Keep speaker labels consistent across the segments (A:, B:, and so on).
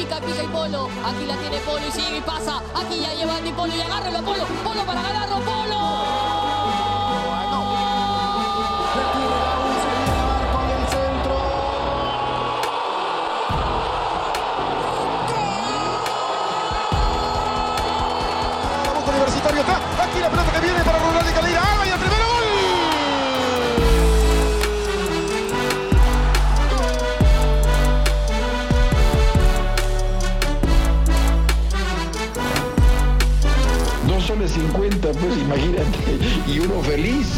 A: pica, pica y Polo. Aquí la tiene Polo y sigue y pasa. Aquí ya lleva Andy Polo y agárralo Polo. Polo para ganarlo, Polo.
B: 50, pues imagínate, y uno feliz.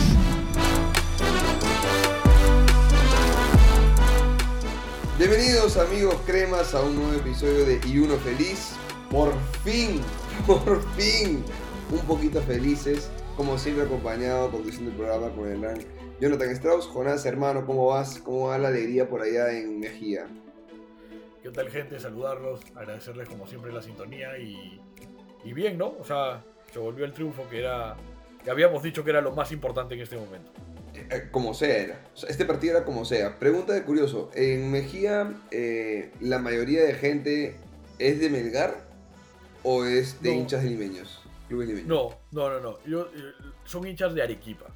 C: Bienvenidos amigos cremas a un nuevo episodio de Y Uno Feliz. Por fin, por fin, un poquito felices, como siempre acompañado, conduciendo el programa con el gran Jonathan Strauss. Jonás, hermano, ¿cómo vas? ¿Cómo va la alegría por allá en Mejía?
D: ¿Qué tal gente? Saludarlos, agradecerles como siempre la sintonía y, y bien, ¿no? O sea, se volvió el triunfo que era que habíamos dicho que era lo más importante en este momento.
C: Eh, como sea era. O sea, este partido era como sea. Pregunta de curioso. En Mejía, eh, ¿la mayoría de gente es de Melgar o es de
D: No.
C: hinchas de limeños?
D: No, no, no, no. Yo, eh, son hinchas de Arequipa.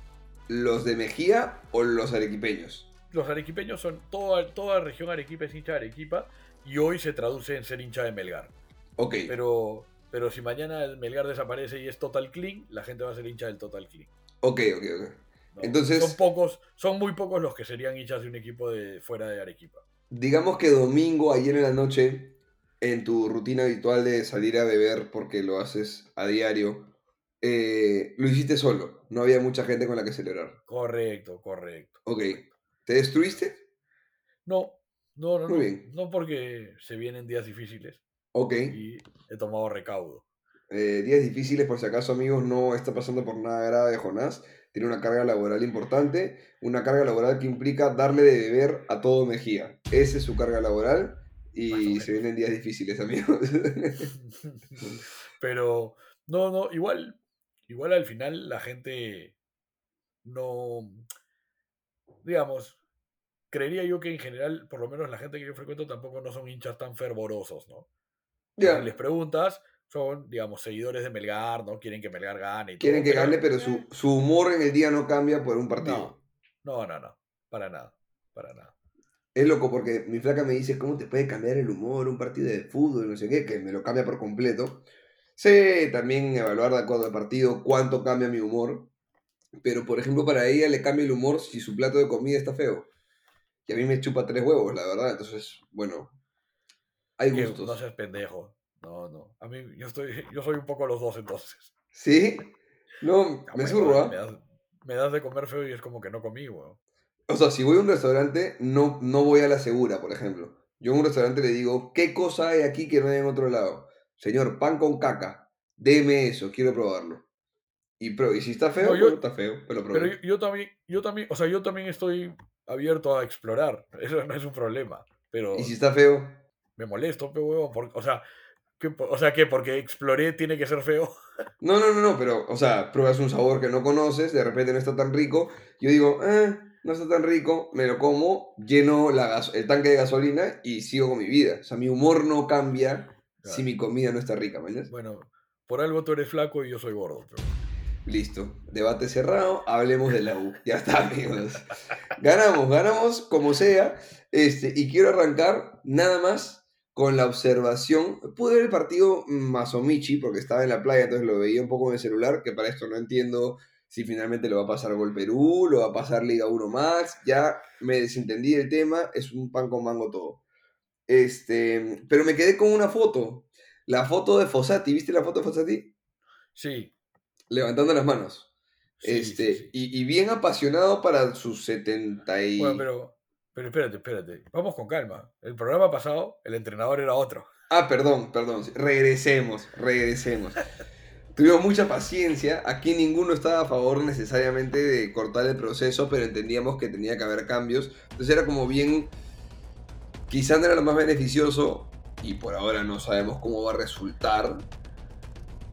C: ¿Los de Mejía o los arequipeños?
D: Los arequipeños son toda toda región Arequipa es hincha de Arequipa y hoy se traduce en ser hincha de Melgar.
C: Ok.
D: Pero pero si mañana el Melgar desaparece y es Total Clean, la gente va a ser hincha del Total Clean.
C: Ok, ok, ok.
D: ¿no?
C: Entonces-
D: son pocos, son muy pocos los que serían hinchas de un equipo de fuera de Arequipa.
C: Digamos que domingo, ayer en la noche, en tu rutina habitual de salir a beber porque lo haces a diario, eh, lo hiciste solo. No había mucha gente con la que celebrar.
D: Correcto, correcto.
C: Ok. ¿Te destruiste?
D: No, no, no,
C: Muy
D: no.
C: bien.
D: No porque se vienen días difíciles
C: Ok.
D: y he tomado recaudo.
C: Eh, días difíciles, por si acaso, amigos, no está pasando por nada grave Jonás. Tiene una carga laboral importante, una carga laboral que implica darle de beber a todo Mejía. Esa es su carga laboral y se vienen días difíciles, amigos.
D: Pero no, no, igual, igual al final la gente no, digamos, creería yo que en general, por lo menos la gente que yo frecuento tampoco no son hinchas tan fervorosos, ¿no? Si les preguntas, son, digamos, seguidores de Melgar, ¿no? Quieren que Melgar gane y
C: quieren
D: todo,
C: que gane, pero su, su humor en el día no cambia por un partido.
D: No, no, no, no, para nada, para nada.
C: Es loco porque mi flaca me dice, ¿cómo te puede cambiar el humor un partido de fútbol? No sé qué, que me lo cambia por completo. Sé también evaluar de acuerdo al partido cuánto cambia mi humor. Pero, por ejemplo, para ella le cambia el humor si su plato de comida está feo. Y a mí me chupa tres huevos, la verdad. Entonces, bueno, hay
D: Que
C: gustos.
D: no seas pendejo. No, no. A mí, yo estoy, yo soy un poco los dos entonces.
C: ¿Sí? No,
D: Ah,
C: me zurro, ¿ah?
D: Me das, me das de comer feo y es como que no comí, weón.
C: O sea, si voy a un restaurante, no, no voy a la segura, por ejemplo. Yo en un restaurante le digo, ¿qué cosa hay aquí que no hay en otro lado? Señor, pan con caca. Deme eso, quiero probarlo. Y, pro, y si está feo,
D: No, yo-
C: está feo, pero lo
D: Pero yo, yo también, yo también, o sea, yo también estoy abierto a explorar. Eso no es un problema. Pero
C: Y si está feo,
D: me molesto, pe huevón. por- o sea, ¿qué, o sea, que porque exploré tiene que ser feo.
C: no, no, no, no, pero, o sea, pruebas un sabor que no conoces, de repente no está tan rico. Yo digo, eh, no está tan rico, me lo como, lleno la el tanque de gasolina y sigo con mi vida. O sea, mi humor no cambia si mi comida no está rica, ¿me entiendes?
D: Bueno, por algo tú eres flaco y yo soy gordo. pero-
C: Listo, debate cerrado, hablemos de la U. Ya está, amigos. Ganamos, ganamos como sea. Este, y quiero arrancar nada más con la observación. Pude ver el partido Masomichi porque estaba en la playa, entonces lo veía un poco en el celular, que para esto no entiendo si finalmente lo va a pasar Gol Perú, lo va a pasar Liga 1 Max. Ya me desentendí del tema, es un pan con mango todo. Este, pero me quedé con una foto. La foto de Fossati, ¿viste la foto de Fossati?
D: Sí.
C: Levantando las manos.
D: sí,
C: este,
D: sí, sí.
C: Y, y bien apasionado para sus 70 y...
D: Bueno, pero, pero espérate, espérate. Vamos con calma. El programa pasado, el entrenador era otro.
C: Ah, perdón, perdón. Regresemos, regresemos. Tuvimos mucha paciencia. Aquí ninguno estaba a favor necesariamente de cortar el proceso, pero entendíamos que tenía que haber cambios. Entonces era como bien... Quizá no era lo más beneficioso, y por ahora no sabemos cómo va a resultar,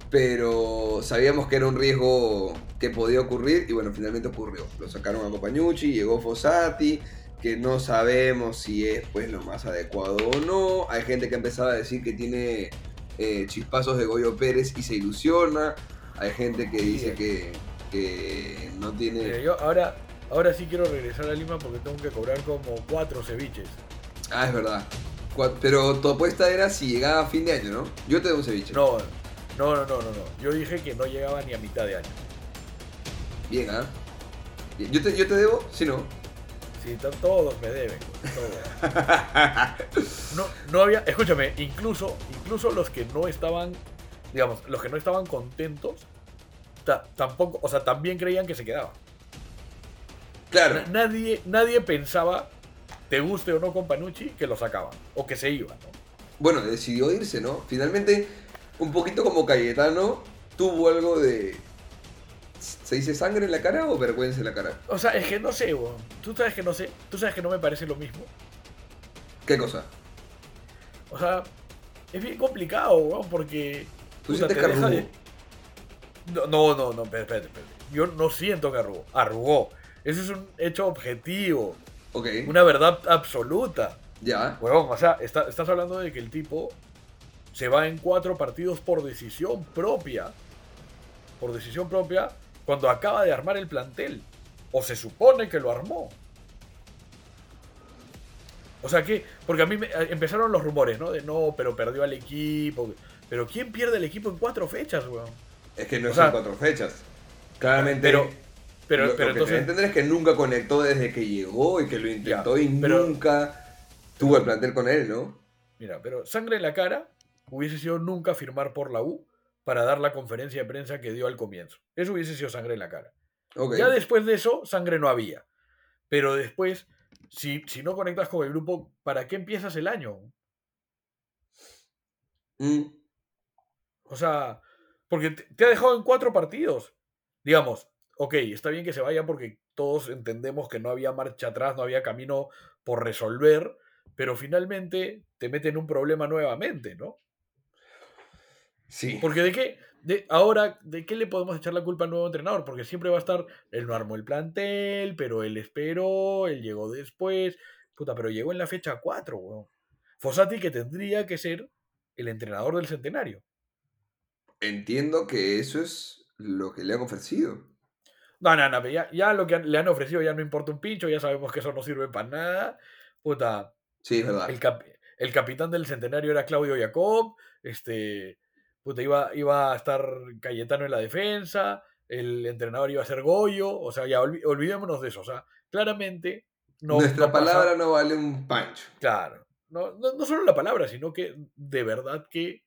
C: pero sabíamos que era un riesgo que podía ocurrir, y bueno, finalmente ocurrió. Lo sacaron a Compañucci, llegó Fossati, que no sabemos si es pues lo más adecuado o no. Hay gente que empezaba a decir que tiene eh, chispazos de Goyo Pérez y se ilusiona. Hay gente que dice que, que no
D: Mira,
C: tiene...
D: yo ahora, ahora sí quiero regresar a Lima porque tengo que cobrar como cuatro ceviches.
C: Ah, es verdad. Pero tu apuesta era si llegaba a fin de año, ¿no? Yo te doy un ceviche.
D: No, no, no, no, no, no. Yo dije que no llegaba ni a mitad de año.
C: Bien, ¿ah? Bien. Yo te, yo te debo, si no.
D: Sí, todos me deben, todos. No, no había, escúchame, incluso, incluso los que no estaban, digamos, los que no estaban contentos, ta- tampoco, o sea, también creían que se quedaba.
C: Claro.
D: Na- Nadie, nadie pensaba, te guste o no con Panucci, que lo sacaban o que se iba, ¿no?
C: Bueno, decidió irse, ¿no? Finalmente, un poquito como Cayetano, tuvo algo de... ¿Se dice sangre en la cara o vergüenza en la cara?
D: O sea, es que no sé, weón. Tú sabes que no sé, tú sabes que no me parece lo mismo.
C: ¿Qué cosa?
D: O sea, es bien complicado, weón, porque.
C: ¿Tú
D: puta,
C: sientes
D: te
C: que arrugó?
D: de- No, no, no, no, espérate, espérate. Yo no siento que arrugó. Arrugó. Eso es un hecho objetivo.
C: Ok,
D: Una verdad absoluta.
C: ya.
D: Huevón, o sea, está- estás hablando de que el tipo se va en cuatro partidos por decisión propia. Por decisión propia, cuando acaba de armar el plantel. O se supone que lo armó. O sea que, porque a mí me, eh, empezaron los rumores, ¿no? De no, pero perdió al equipo. Pero ¿quién pierde el equipo en cuatro fechas, weón?
C: Es que no
D: O
C: son
D: sea,
C: cuatro fechas. Claramente.
D: Pero, pero,
C: lo,
D: pero
C: lo que
D: entonces.
C: entender es que nunca conectó desde que llegó y que lo intentó
D: Ya,
C: y
D: pero-
C: nunca tuvo el plantel con él, ¿no?
D: Mira, pero sangre en la cara hubiese sido nunca firmar por la U para dar la conferencia de prensa que dio al comienzo. Eso hubiese sido sangre en la cara. Ya después de eso, sangre no había. Pero después, si, si no conectas con el grupo, ¿para qué empiezas el año?
C: Mm,
D: O sea, porque te, te ha dejado en cuatro partidos. Digamos, ok, está bien que se vaya porque todos entendemos que no había marcha atrás, no había camino por resolver, pero finalmente te mete en un problema nuevamente, ¿no?
C: Sí.
D: Porque de qué, de, ahora, ¿de qué le podemos echar la culpa al nuevo entrenador? Porque siempre va a estar, él no armó el plantel, pero él esperó, él llegó después. Puta, pero llegó en la fecha 4, weón. Fossati que tendría que ser el entrenador del centenario.
C: Entiendo que eso es lo que le han ofrecido.
D: No, no, no, pero ya, ya lo que han- le han ofrecido ya no importa un pincho, ya sabemos que eso no sirve para nada. Puta,
C: Sí, es verdad.
D: el, cap- el capitán del centenario era Claudio Jacob, este, puta, iba, iba a estar Cayetano en la defensa, el entrenador iba a ser Goyo, o sea, ya olvi- olvidémonos de eso, o sea, claramente no...
C: Nuestra
D: no pasa-
C: palabra no vale un pancho.
D: Claro, no, no, no solo la palabra, sino que de verdad que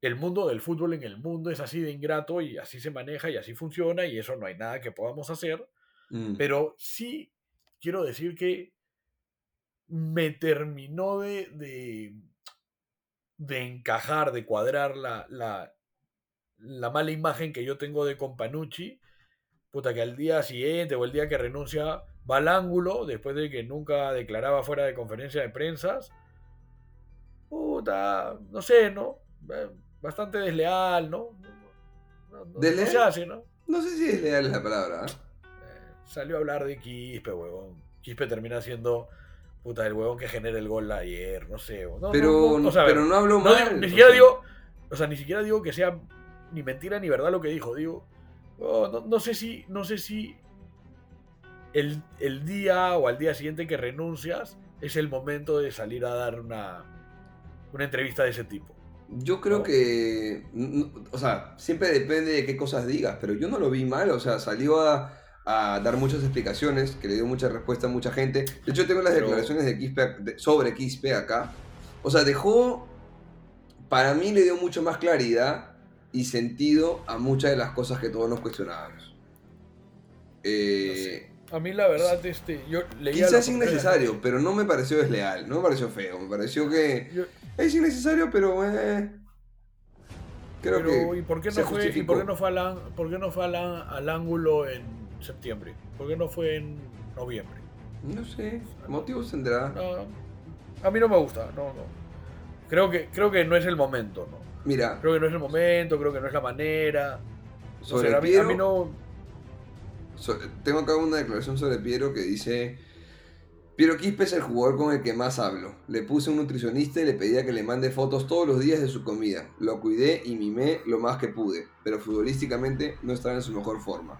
D: el mundo del fútbol en el mundo es así de ingrato y así se maneja y así funciona y eso no hay nada que podamos hacer.
C: Mm.
D: Pero sí quiero decir que me terminó de, de, de encajar, de cuadrar la, la, la mala imagen que yo tengo de Companucci. Puta, que al día siguiente o el día que renuncia va al ángulo, después de que nunca declaraba fuera de conferencia de prensas. Puta, no sé, ¿no? Eh, Bastante desleal, ¿no? No, no- no
C: ¿Desleal?
D: se hace, ¿no?
C: No sé si es leal la palabra.
D: Eh, salió a hablar de Quispe, huevón. Quispe termina siendo puta el huevón que genera el gol ayer, no sé. No, no,
C: Pero,
D: no, o sea,
C: pero no hablo
D: no
C: mal.
D: ni siquiera digo, o sea, ni siquiera digo que sea ni mentira ni verdad lo que dijo. Digo, oh, no, no sé si, no sé si el, el día o al día siguiente que renuncias es el momento de salir a dar una, una entrevista de ese tipo.
C: Yo creo
D: ¿no?
C: que, o sea, siempre depende de qué cosas digas, pero yo no lo vi mal, o sea, salió a, a dar muchas explicaciones, que le dio mucha respuesta a mucha gente. De hecho, tengo las
D: Pero-
C: declaraciones de Quispe, de- sobre Quispe acá. O sea, dejó, para mí le dio mucho más claridad y sentido a muchas de las cosas que todos nos cuestionábamos. Eh,
D: A mí la verdad, este, yo leía...
C: Quizás innecesario, pero no me pareció desleal, no me pareció feo, me pareció que
D: Yo-
C: es innecesario, pero eh, creo
D: Pero,
C: que
D: ¿y por qué no fue, ¿y por qué no fue, al, por qué no fue al, al ángulo en septiembre? ¿Por qué no fue en noviembre?
C: No sé, motivos tendrá.
D: No, a mí no me gusta, no, no. Creo que, creo que no es el momento, ¿no?
C: Mira,
D: Creo que no es el momento, creo que no es la manera.
C: Sobre
D: a, mí, a
C: Piero,
D: mí no.
C: tengo acá una declaración sobre Piero que dice Piero Quispe es el jugador con el que más hablo. Le puse un nutricionista y le pedía que le mande fotos todos los días de su comida. Lo cuidé y mimé lo más que pude, pero futbolísticamente no estaba en su mejor forma.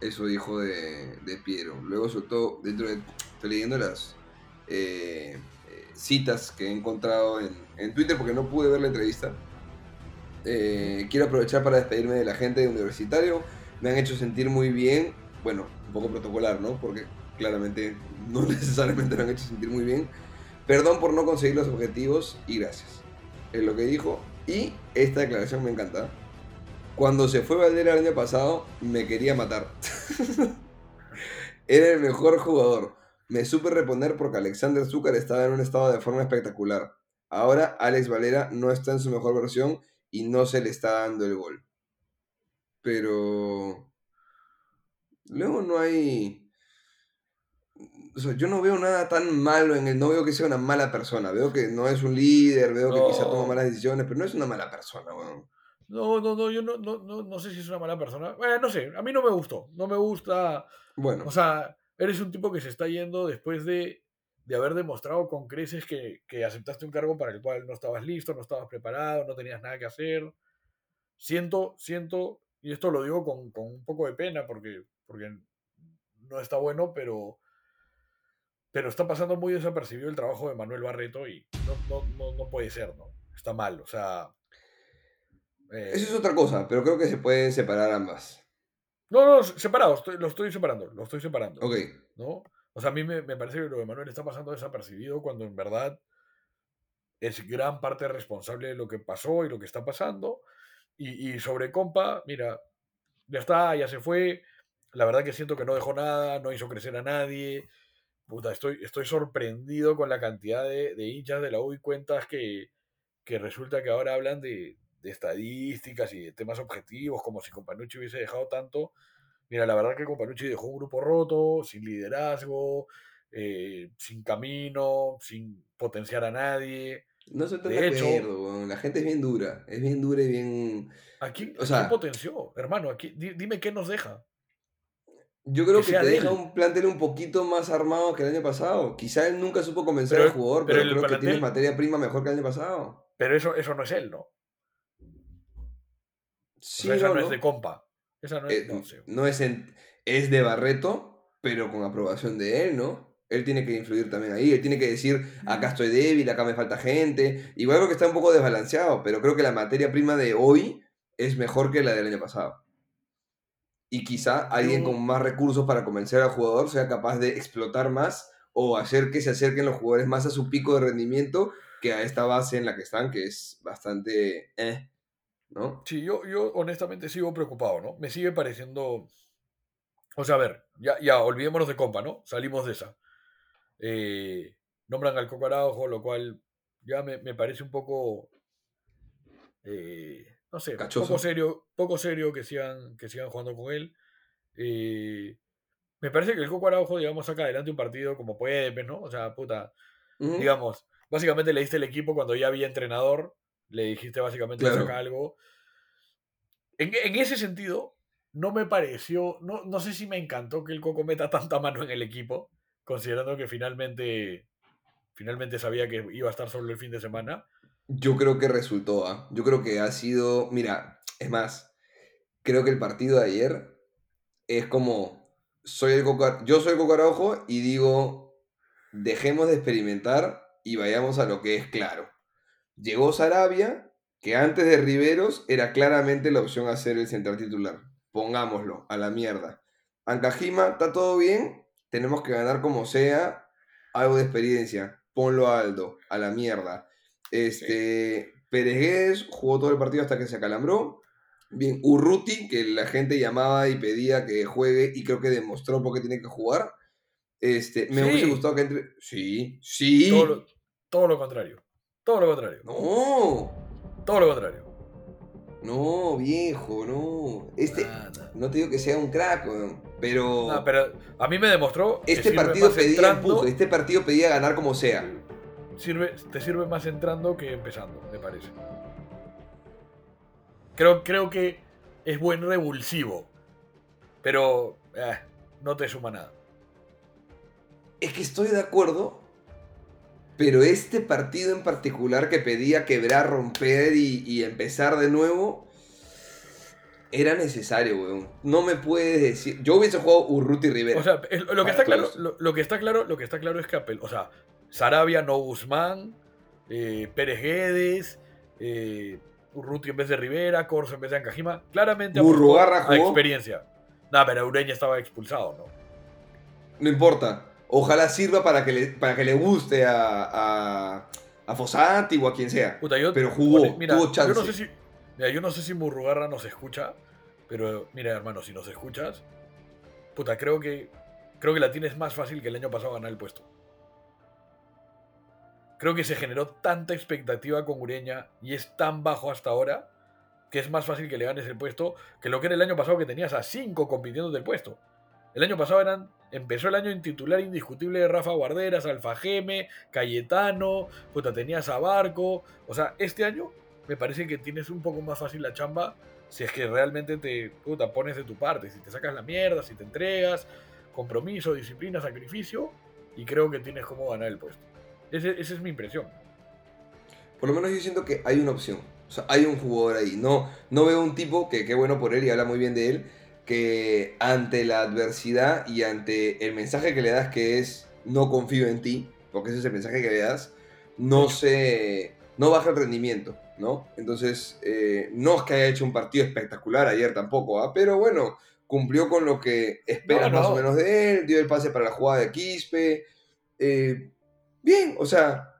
C: Eso dijo de, de Piero. Luego soltó, dentro de... Estoy leyendo las eh, citas que he encontrado en, en Twitter porque no pude ver la entrevista. Eh, quiero aprovechar para despedirme de la gente de Universitario. Me han hecho sentir muy bien. Bueno, un poco protocolar, ¿no? Porque claramente no necesariamente me han hecho sentir muy bien. Perdón por no conseguir los objetivos y gracias. Es lo que dijo. Y esta declaración me encanta. Cuando se fue Valdera el año pasado, me quería matar. Era el mejor jugador. Me supe reponer porque Alexander Zúcar estaba en un estado de forma espectacular. Ahora Alex Valera no está en su mejor versión y no se le está dando el gol. Pero... Luego no hay... O sea, yo no veo nada tan malo en él, no veo que sea una mala persona, veo que no es un líder, veo que quizá toma malas decisiones, pero no es una mala persona, weón.
D: No, no, no, yo no, no, no, no sé si es una mala persona. Eh, no sé, a mí no me gustó. No me gusta.
C: Bueno,
D: O sea, eres un tipo que se está yendo después de, de haber demostrado con creces que, que aceptaste un cargo para el cual no estabas listo, no estabas preparado, no tenías nada que hacer. Siento, siento, y esto lo digo con, con un poco de pena porque, porque no está bueno, pero, pero está pasando muy desapercibido el trabajo de Manuel Barreto y no, no, no, no puede ser, ¿no? Está mal, o sea. Eh,
C: eso es otra cosa, pero creo que se pueden separar ambas.
D: No, no, separado, estoy- lo estoy separando, lo estoy separando.
C: Ok,
D: ¿no? O sea, a mí me, me parece que lo de Manuel está pasando desapercibido cuando en verdad es gran parte responsable de lo que pasó y lo que está pasando. Y, y sobre Compa, mira, ya está, ya se fue. La verdad que siento que no dejó nada, no hizo crecer a nadie. Puta, estoy, estoy sorprendido con la cantidad de, de hinchas de la U y cuentas que, que resulta que ahora hablan de, de estadísticas y de temas objetivos, como si Companucci hubiese dejado tanto. Mira, la verdad que Companucci dejó un grupo roto, sin liderazgo, eh, sin camino, sin potenciar a nadie.
C: no estoy tan
D: De hecho-
C: acuerdo. La gente es bien dura, es bien dura y bien...
D: ¿A quién,
C: O sea-
D: potenció, hermano? ¿A quién- di- dime qué nos deja.
C: Yo creo
D: Que
C: que, te
D: de
C: deja
D: él.
C: un plantel un poquito más armado que el año pasado. Quizá él nunca supo convencer
D: Pero-
C: al jugador,
D: pero
C: creo que tienes materia prima mejor que el año pasado.
D: Pero eso, eso no es él, ¿no? O
C: Sí,
D: sea, esa
C: o
D: no,
C: no.
D: es de compa. Esa no es,
C: Eh,
D: no sé.
C: no es, en- es de Barreto, pero con aprobación de él, ¿no? Él tiene que influir también ahí, él tiene que decir, acá estoy débil, acá me falta gente. Igual creo que está un poco desbalanceado, pero creo que la materia prima de hoy es mejor que la del año pasado. Y quizá alguien con más recursos para convencer al jugador sea capaz de explotar más o hacer que se acerquen los jugadores más a su pico de rendimiento que a esta base en la que están, que es bastante... Eh, ¿no?
D: Sí, yo, yo honestamente sigo preocupado, ¿no? Me sigue pareciendo. O sea, a ver, ya, ya olvidémonos de compa, ¿no? Salimos de esa. Eh, nombran al Coco Araujo, lo cual ya me, me parece un poco. eh, no sé,
C: Cachoso.
D: poco serio, poco serio que sigan, que sigan jugando con él. Eh, me parece que el Coco Araujo, digamos, saca adelante un partido como puede, pues, ¿no? O sea, puta,
C: Ujú.
D: digamos, básicamente le diste el equipo cuando ya había entrenador, le dijiste básicamente
C: Claro.
D: saca algo. En, en ese sentido, no me pareció, no, no sé si me encantó que el Coco meta tanta mano en el equipo, considerando que finalmente, finalmente sabía que iba a estar solo el fin de semana.
C: Yo creo que resultó, ¿ah? Yo creo que ha sido. Mira, es más, creo que el partido de ayer es como. Soy el Coco- yo soy el Coco Araujo y digo. Dejemos de experimentar y vayamos a lo que es claro. Llegó Sarabia, que antes de Riveros era claramente la opción a ser el central titular. Pongámoslo, a la mierda. Ancajima, está todo bien. Tenemos que ganar como sea. Algo de experiencia. Ponlo a Aldo, a la mierda. Este, Pérez Guedes jugó todo el partido hasta que se acalambró. Bien, Urruti, que la gente llamaba y pedía que juegue y creo que demostró por qué tiene que jugar. Este, me
D: Sí.
C: hubiese gustado que entre. Sí, sí.
D: Todo lo, todo lo contrario. Todo lo contrario.
C: No,
D: Todo lo contrario.
C: no, viejo, no. Este,
D: Nada.
C: no te digo que sea un crack, pero,
D: No, pero a mí me demostró. que
C: este partido pedía
D: entrando-
C: empuje, este partido pedía ganar como sea.
D: sirve, te sirve más entrando que empezando, me parece. Creo, creo que es buen revulsivo, pero eh, no te suma nada.
C: Es que estoy de acuerdo, pero este partido en particular que pedía quebrar, romper y, y empezar de nuevo, era necesario, weón. No me puedes decir. Yo hubiese jugado Urruti Rivera.
D: O sea, lo que está claro, lo, lo que está claro, lo que está claro es que o sea, Sarabia no Guzmán, eh, Pérez Guedes, eh, Urruti en vez de Rivera, Corso en vez de Ancajima, claramente a experiencia. Nada, pero Ureña estaba expulsado, ¿no?
C: No importa. Ojalá sirva para que le, para que le guste a, a, a Fossati o a quien sea.
D: Puta, yo-
C: Pero jugó,
D: mira,
C: tuvo chance.
D: Yo no sé si, mira, yo no sé si Murrugarra nos escucha, pero mira, hermano, si nos escuchas, puta, creo que creo que la tienes más fácil que el año pasado ganar el puesto. Creo que se generó tanta expectativa con Ureña y es tan bajo hasta ahora que es más fácil que le ganes el puesto que lo que era el año pasado que tenías a 5 compitiendo del puesto. El año pasado eran, empezó el año en titular indiscutible de Rafa Guarderas, Alfajeme, Cayetano, puta, tenías a Barco. O sea, este año me parece que tienes un poco más fácil la chamba si es que realmente te pones de tu parte, si te sacas la mierda, si te entregas, compromiso, disciplina, sacrificio, y creo que tienes cómo ganar el puesto. Ese- esa es mi impresión.
C: Por lo menos yo siento que hay una opción. O sea, hay un jugador ahí. No, no veo un tipo que qué bueno por él y habla muy bien de él. Que ante la adversidad y ante el mensaje que le das que es no confío en ti, porque ese es el mensaje que le das, no se. no baja el rendimiento, ¿no? Entonces, eh, no es que haya hecho un partido espectacular ayer tampoco, ¿ah? pero bueno, cumplió con lo que esperas
D: No, no.
C: más o menos de él, dio el pase para la jugada de Quispe. eh, bien, o sea,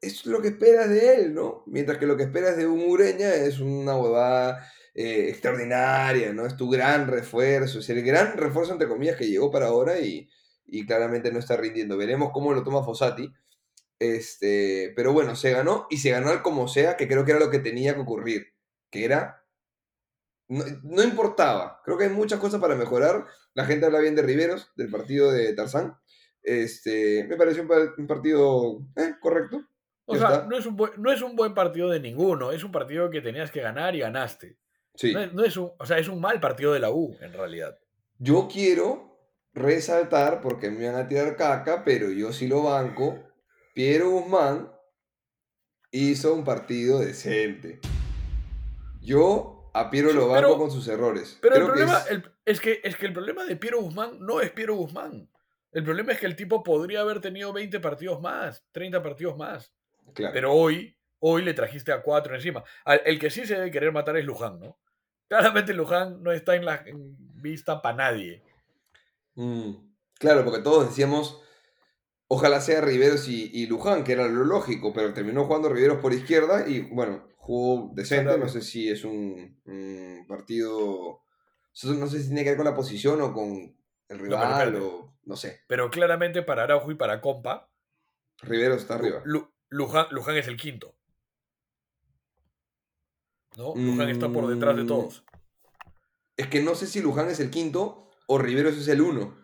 C: es lo que esperas de él, ¿no? Mientras que lo que esperas de un Ureña es una huevada eh, extraordinaria, ¿no? Es tu gran refuerzo, es el gran refuerzo, entre comillas, que llegó para ahora y, y claramente no está rindiendo. Veremos cómo lo toma Fossati. Este, pero bueno, se ganó y se ganó al como sea, que creo que era lo que tenía que ocurrir, que era... No, no importaba, creo que hay muchas cosas para mejorar. La gente habla bien de Riveros, del partido de Tarzán. Este, me pareció un, pa- un partido eh, correcto.
D: O sea, no es, un buen, no es un buen partido de ninguno, es un partido que tenías que ganar y ganaste.
C: Sí.
D: No es, no es un, o sea, es un mal partido de la U, en realidad.
C: Yo quiero resaltar, porque me van a tirar caca, pero yo sí lo banco. Piero Guzmán hizo un partido decente. Yo a Piero
D: Sí,
C: lo banco
D: pero-
C: con sus errores.
D: Pero el
C: que
D: problema
C: es-
D: el- es, que, es que el problema de Piero Guzmán no es Piero Guzmán. El problema es que el tipo podría haber tenido 20 partidos más, 30 partidos más.
C: claro.
D: Pero hoy, hoy le trajiste a cuatro encima. Al- El que sí se debe querer matar es Luján, ¿no? Claramente Luján no está en la en vista para nadie.
C: Mm, claro, porque todos decíamos, ojalá sea Riveros y, y Luján, que era lo lógico, pero terminó jugando Riveros por izquierda y bueno, jugó decente, no sé si es un, un partido, no sé si tiene que ver con la posición o con el rival
D: espérate.
C: o no sé,
D: Pero claramente para Araujo y para Compa,
C: Riveros está arriba.
D: Lu- Luján, Luján es el quinto. ¿No? Luján está por detrás de
C: Mm.
D: todos.
C: Es que no sé si Luján es el quinto o Riveros es el uno.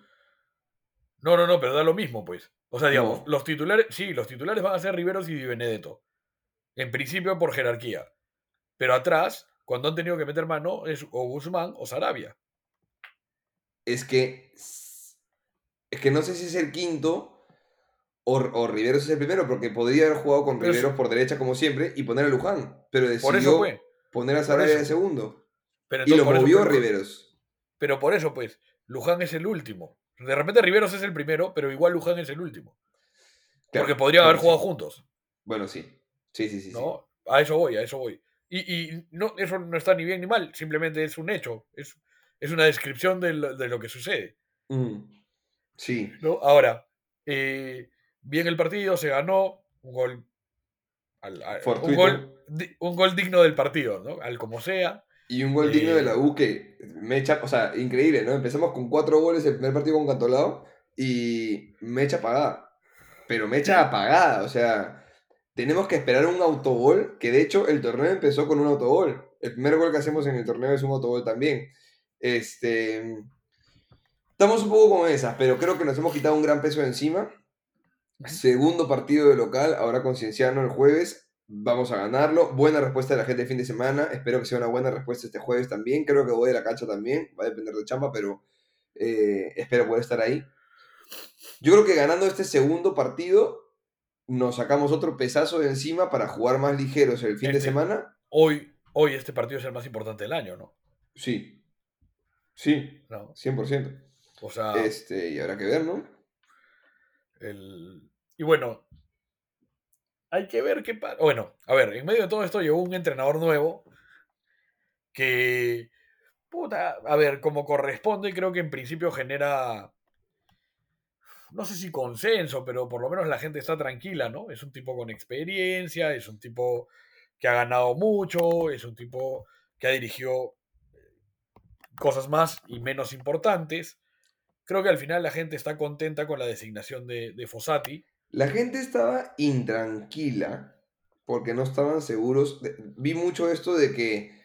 D: No, no, no, pero da lo mismo, pues. O sea, digamos,
C: No.
D: los titulares, sí, los titulares van a ser Riveros y Di Benedetto. En principio por jerarquía. Pero atrás, cuando han tenido que meter mano, es o Guzmán o Sarabia.
C: Es que. Es que no sé si es el quinto o, o Riveros es el primero, porque podría haber jugado con Riveros por derecha como siempre y poner a Luján. Pero decidió
D: Por eso fue.
C: Poner a Sarabia de segundo.
D: Pero
C: Y lo
D: eso,
C: movió Riveros.
D: Pero por eso, pues, Luján es el último. De repente Riveros es el primero, pero igual Luján es el último.
C: Claro,
D: Porque podrían
C: claro,
D: haber jugado
C: sí.
D: juntos.
C: Bueno, sí. Sí, sí, sí.
D: A eso voy, a eso voy. Y, y no, eso no está ni bien ni mal, simplemente es un hecho, es, es una descripción de lo, de lo que sucede.
C: Mm. Sí.
D: ¿no? Ahora, eh, bien el partido, se ganó, un gol, al- al- un, gol un gol digno del partido, ¿no? al como sea.
C: Y un gol digno
D: Eh.
C: de la U que me echa, o sea, increíble, ¿no? Empezamos con cuatro goles el primer partido con Cantolao y me echa apagada. Pero me echa apagada, o sea, tenemos que esperar un autogol, que de hecho el torneo empezó con un autogol. El primer gol que hacemos en el torneo es un autogol también. Este. Estamos un poco con esas, pero creo que nos hemos quitado un gran peso de encima. Segundo partido de local, ahora con Cienciano el jueves. Vamos a ganarlo. Buena respuesta de la gente de fin de semana. Espero que sea una buena respuesta este jueves también. Creo que voy de la cancha también. Va a depender de chamba, pero eh, espero poder estar ahí. Yo creo que ganando este segundo partido, nos sacamos otro pesazo de encima para jugar más ligeros el fin de
D: Este.
C: semana.
D: Hoy, hoy este partido es el más importante del año, ¿no?
C: Sí. Sí,
D: ¿No?
C: 100%.
D: O sea,
C: Este, y habrá que ver, ¿no?
D: El... y bueno, hay que ver qué pasa. Bueno, a ver, en medio de todo esto llegó un entrenador nuevo que, puta, a ver, como corresponde, creo que en principio genera, no sé si consenso, pero por lo menos la gente está tranquila, ¿no? Es un tipo con experiencia, es un tipo que ha ganado mucho, es un tipo que ha dirigido cosas más y menos importantes. Creo que al final la gente está contenta con la designación de, de Fossati.
C: La gente estaba intranquila porque no estaban seguros. de- vi mucho esto de que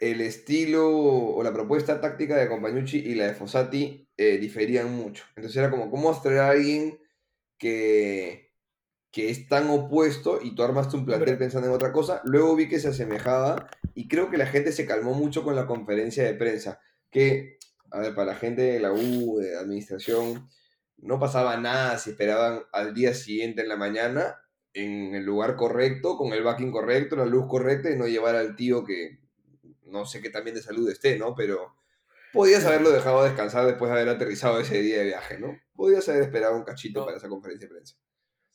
C: el estilo o la propuesta táctica de Compañucci y la de Fossati eh, diferían mucho. Entonces era como, ¿cómo traer a alguien que, que es tan opuesto y tú armaste un plantel pensando en otra cosa? Luego vi que se asemejaba y creo que la gente se calmó mucho con la conferencia de prensa. Que, a ver, para la gente de la U, de administración, no pasaba nada si esperaban al día siguiente en la mañana en el lugar correcto, con el backing correcto, la luz correcta y no llevar al tío que no sé qué también de salud esté, ¿no? Pero podías haberlo dejado descansar después de haber aterrizado ese día de viaje, ¿no? Podías haber esperado un cachito
D: No.
C: para esa conferencia de prensa.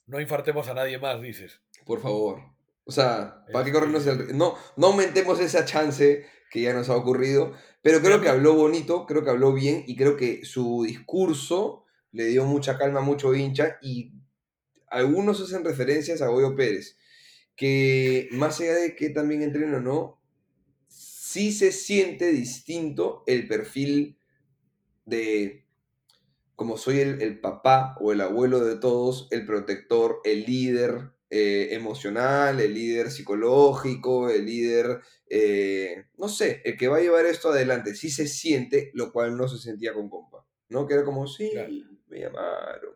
D: No infartemos a nadie más, dices.
C: Por favor. O sea, ¿para qué
D: Este-
C: corrernos el... No, no aumentemos esa chance que ya nos ha ocurrido, pero creo que habló bonito, creo que habló bien y creo que su discurso le dio mucha calma a mucho hincha y algunos hacen referencias a Goyo Pérez, que más allá de que también entrena o no, sí se siente distinto el perfil de como soy el, el papá o el abuelo de todos, el protector, el líder eh, emocional, el líder psicológico, el líder, eh, no sé, el que va a llevar esto adelante, sí se siente, lo cual no se sentía con compa, ¿no? Que era como, sí,
D: Claro.
C: me llamaron,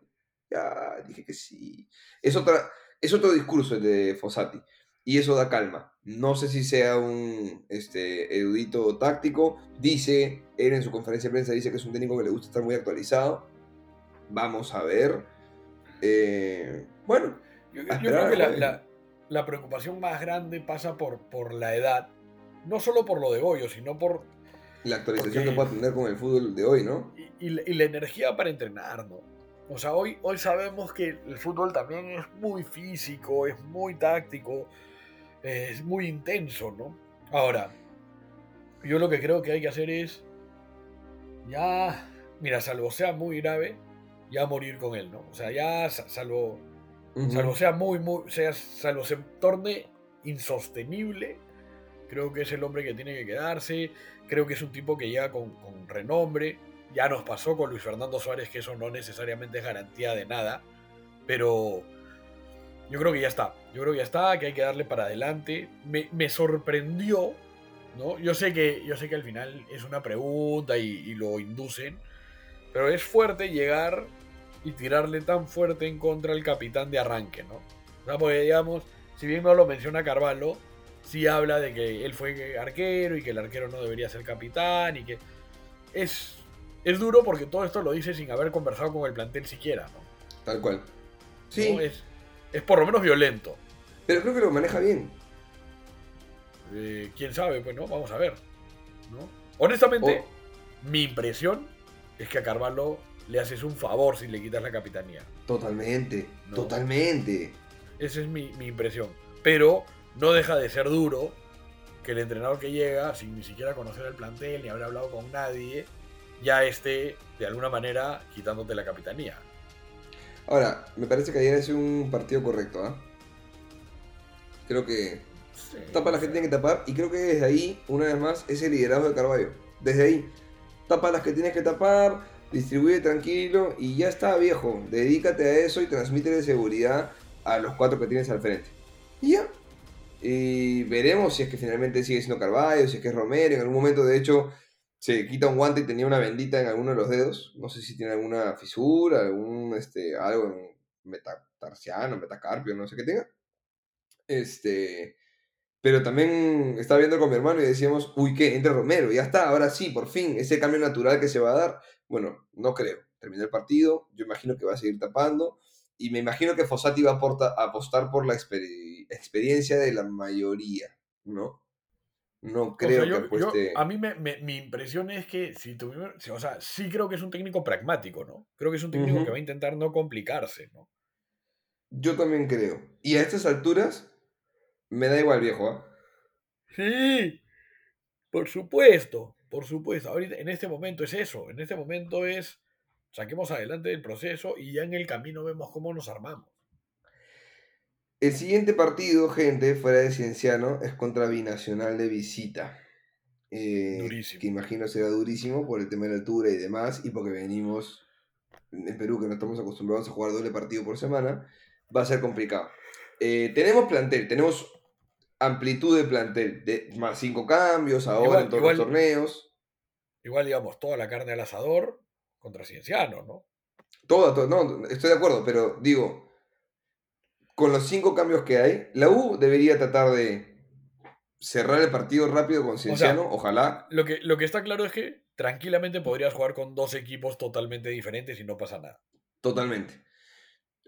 C: ya, dije que sí. Es, otra, es otro discurso el de Fossati, y eso da calma. No sé si sea un este, erudito táctico, dice, él en su conferencia de prensa dice que es un técnico que le gusta estar muy actualizado. Vamos a ver. Eh, bueno,
D: Yo, creo que la, la- la preocupación más grande pasa por, por la edad. No solo por lo de Goyo, sino por.
C: la actualización
D: Porque-
C: que pueda tener con el fútbol de hoy, ¿no?
D: Y, y la- y la energía para entrenar, ¿no? O sea, hoy, hoy sabemos que el fútbol también es muy físico, es muy táctico, es muy intenso, ¿no? Ahora, yo lo que creo que hay que hacer es. Ya. Mira, salvo sea muy grave, ya morir con él, ¿no? O sea, ya sa- salvo. Salvo sea muy, muy, sea, salvo se torne insostenible, creo que es el hombre que tiene que quedarse, creo que es un tipo que llega con, con renombre, ya nos pasó con Luis Fernando Suárez que eso no necesariamente es garantía de nada, pero yo creo que ya está, yo creo que ya está, que hay que darle para adelante, me, me sorprendió, ¿no? Yo sé, que, yo sé que al final es una pregunta y, lo inducen, pero es fuerte llegar y tirarle tan fuerte en contra al capitán de arranque, ¿no? O sea, porque digamos, si bien no lo menciona Carvalho, sí habla de que él fue arquero y que el arquero no debería ser capitán y que es, es duro porque todo esto lo dice sin haber conversado con el plantel siquiera, ¿no?
C: Tal cual.
D: ¿No?
C: Sí,
D: Es, es por lo menos violento.
C: pero creo que lo maneja bien.
D: Eh, ¿Quién sabe? Pues no, vamos a ver. ¿no? Honestamente, mi impresión es que a Carvalho le haces un favor si le quitas la capitanía.
C: Totalmente,
D: No.
C: totalmente.
D: Esa es mi, mi impresión. Pero no deja de ser duro que el entrenador que llega, sin ni siquiera conocer el plantel ni haber hablado con nadie, ya esté de alguna manera quitándote la capitanía.
C: Ahora, me parece que ayer es un partido correcto, ¿ah? Creo que
D: Sí.
C: tapa las que tiene que tapar y creo que desde ahí, una vez más, es el liderazgo de Carballo. Desde ahí, tapa las que tienes que tapar, distribuye tranquilo y ya está, viejo. Dedícate a eso y transmite seguridad a los cuatro que tienes al frente. Y ya. Y veremos si es que finalmente sigue siendo Carballo, si es que es Romero. En algún momento, de hecho, se quita un guante y tenía una bendita en alguno de los dedos. No sé si tiene alguna fisura, algún, este, algo metatarsiano, metacarpio, no sé qué tenga. Este, pero también estaba viendo con mi hermano y decíamos, uy, ¿qué? Entra Romero, ya está, ahora sí, por fin, ese cambio natural que se va a dar. Bueno, no creo. terminó el partido. Yo imagino que va a seguir tapando. Y me imagino que Fossati va a, apostar por la exper- experiencia de la mayoría, ¿no? No
D: O
C: creo
D: sea, yo-
C: que apueste.
D: yo- a mí me, me- mi impresión es que si tuvimos, o sea, sí creo que es un técnico pragmático, ¿no? Creo que es un técnico que va a intentar no complicarse, ¿no?
C: Yo también creo. Y a estas alturas, me da igual, viejo, ¿ah?
D: Sí, por supuesto, por supuesto. Ahorita, en este momento es eso, en este momento es saquemos adelante el proceso y ya en el camino vemos cómo nos armamos.
C: El siguiente partido, gente, fuera de Cienciano, es contra Binacional de visita. Eh,
D: Durísimo.
C: Que imagino será durísimo por el tema de la altura y demás, y porque venimos en Perú, que no estamos acostumbrados a jugar doble partido por semana, va a ser complicado. Eh, tenemos plantel, tenemos amplitud de plantel, de más cinco cambios ahora
D: Igual-
C: en todos
D: igual-
C: los torneos.
D: Igual, digamos, toda la carne al asador contra Cienciano, ¿no?
C: Todo, todo, no, estoy de acuerdo, pero digo, con los cinco cambios que hay, la U debería tratar de cerrar el partido rápido con Cienciano, ojalá.
D: Lo que, lo que está claro es que tranquilamente podrías jugar con dos equipos totalmente diferentes y no pasa nada.
C: Totalmente.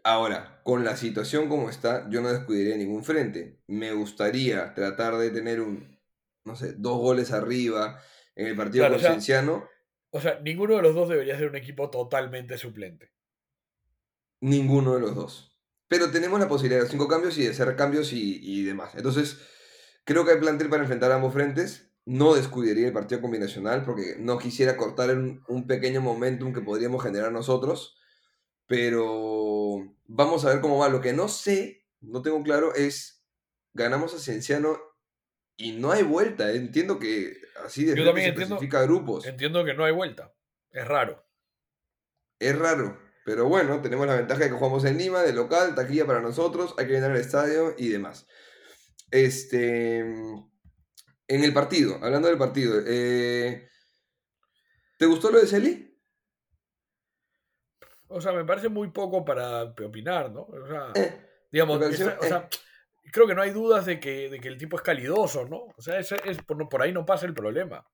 C: Ahora, con la situación como está, yo no descuidaría ningún frente. Me gustaría tratar de tener un, no sé, dos goles arriba en el partido
D: Claro,
C: con
D: o sea,
C: Cienciano.
D: O sea, ninguno de los dos debería ser un equipo totalmente suplente.
C: Ninguno de los dos. Pero tenemos la posibilidad de cinco cambios y de hacer cambios y, y demás. Entonces, creo que hay plantel para enfrentar ambos frentes. No descuidaría el partido combinacional porque no quisiera cortar un, un pequeño momentum que podríamos generar nosotros. Pero vamos a ver cómo va. Lo que no sé, no tengo claro, es ganamos a Cienciano y no hay vuelta. Entiendo que así de
D: Yo también
C: se
D: entiendo-
C: a grupos.
D: Entiendo que no hay vuelta. Es raro.
C: Es raro, pero bueno, tenemos la ventaja de que jugamos en Lima, de local, taquilla para nosotros, hay que llenar el estadio y demás. Este, en el partido, hablando del partido, eh, ¿te gustó lo de Celi?
D: O sea, me parece muy poco para opinar, ¿no? O sea,
C: Eh,
D: digamos, o sea, creo que no hay dudas de que, de que el tipo es calidoso, ¿no? O sea, ese es, por, por ahí no pasa el problema.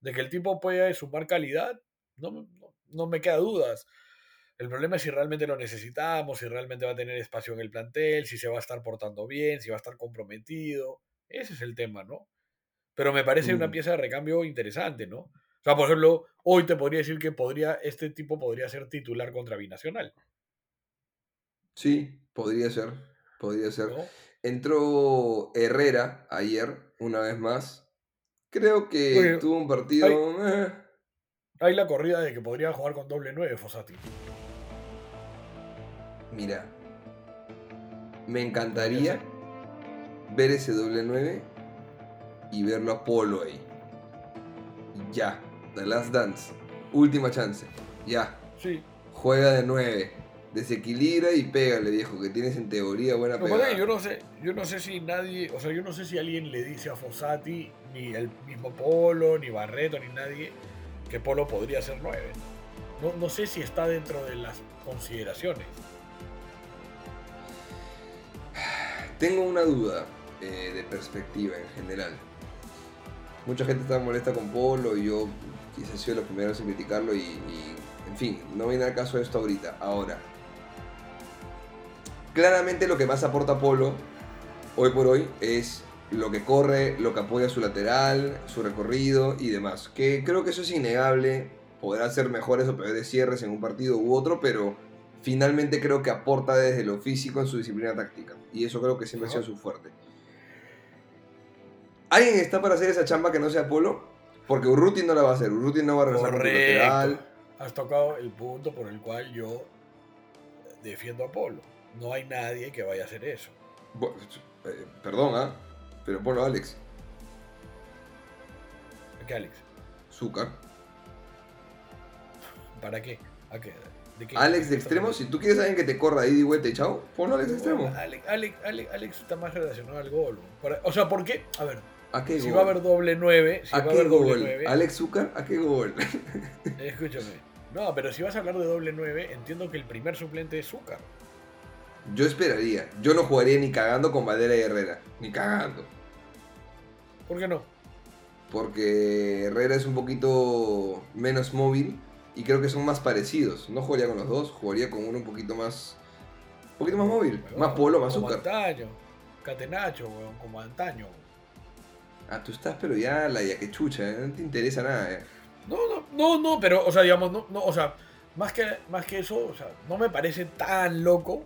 D: De que el tipo puede sumar calidad, no, no me queda dudas. El problema es si realmente lo necesitamos, si realmente va a tener espacio en el plantel, si se va a estar portando bien, si va a estar comprometido. Ese es el tema, ¿no? Pero me parece una
C: Mm.
D: pieza de recambio interesante, ¿no? O sea, por ejemplo, hoy te podría decir que podría, este tipo podría ser titular contra Binacional,
C: sí, podría ser, podría ser.
D: ¿no?
C: Entró Herrera ayer, una vez más. Creo que
D: Oye,
C: tuvo un partido... eh,
D: Hay la corrida de que podría jugar con doble 9 Fossati.
C: Mira, me encantaría ver ese doble 9 y verlo a Polo ahí. Ya, The Last Dance, última chance. Ya,
D: Sí.
C: juega de 9, desequilibra y pégale, viejo, que tienes en teoría buena pegada.
D: que yo no sé, yo no sé si nadie, o sea, yo no sé si alguien le dice a Fossati, ni el mismo Polo, ni Barreto, ni nadie, que Polo podría ser 9. No, no sé si está dentro de las consideraciones.
C: Tengo una duda eh, de perspectiva en general. Mucha gente está molesta con Polo y yo quizás soy los primeros en criticarlo y, y, en fin, no viene al caso de esto ahorita. Ahora, claramente lo que más aporta Polo hoy por hoy es lo que corre, lo que apoya su lateral, su recorrido y demás. Que creo que eso es innegable. Podrá hacer mejores o peores cierres en un partido u otro, pero finalmente creo que aporta desde lo físico en su disciplina táctica. Y eso creo que siempre ha sido su fuerte. ¿Alguien está para hacer esa chamba que no sea Polo? Porque Urruti no la va a hacer. Urruti no va a regresar con lateral.
D: Has tocado el punto por el cual yo defiendo a Polo. No hay nadie que vaya a hacer eso.
C: Bu- eh, perdón, ¿ah? Pero Polo Alex.
D: ¿Qué, Alex?
C: Zúcar.
D: ¿Para qué? ¿A qué? ¿De qué?
C: Alex de
D: ¿Qué
C: extremo. Si tú quieres alguien que te corra ahí de vuelta y chao, ponlo Alex de extremo.
D: Alex, Alex, Alex, Alex, Alex está más relacionado al gol. Para- o sea, ¿por qué? A ver,
C: ¿A qué
D: si
C: gol?
D: va a haber doble 9, si va
C: ¿A
D: a
C: qué
D: doble
C: gol?
D: 9,
C: Alex Zúcar, ¿a qué gol?
D: escúchame. No, pero si vas a hablar de doble 9, entiendo que el primer suplente es Zúcar.
C: Yo esperaría. Yo no jugaría ni cagando con Valera y Herrera. Ni cagando.
D: ¿Por qué no?
C: Porque Herrera es un poquito menos móvil y creo que son más parecidos. No jugaría con los dos, jugaría con uno un poquito más. Un poquito más móvil, más polo, más
D: como
C: azúcar.
D: antaño. Catenacho, weón, como antaño.
C: Ah, tú estás, pero ya la ya que chucha, ¿eh? no te interesa nada. ¿eh?
D: No, no, no, no, pero, o sea, digamos, no, no, o sea, más que, más que eso, o sea, no me parece tan loco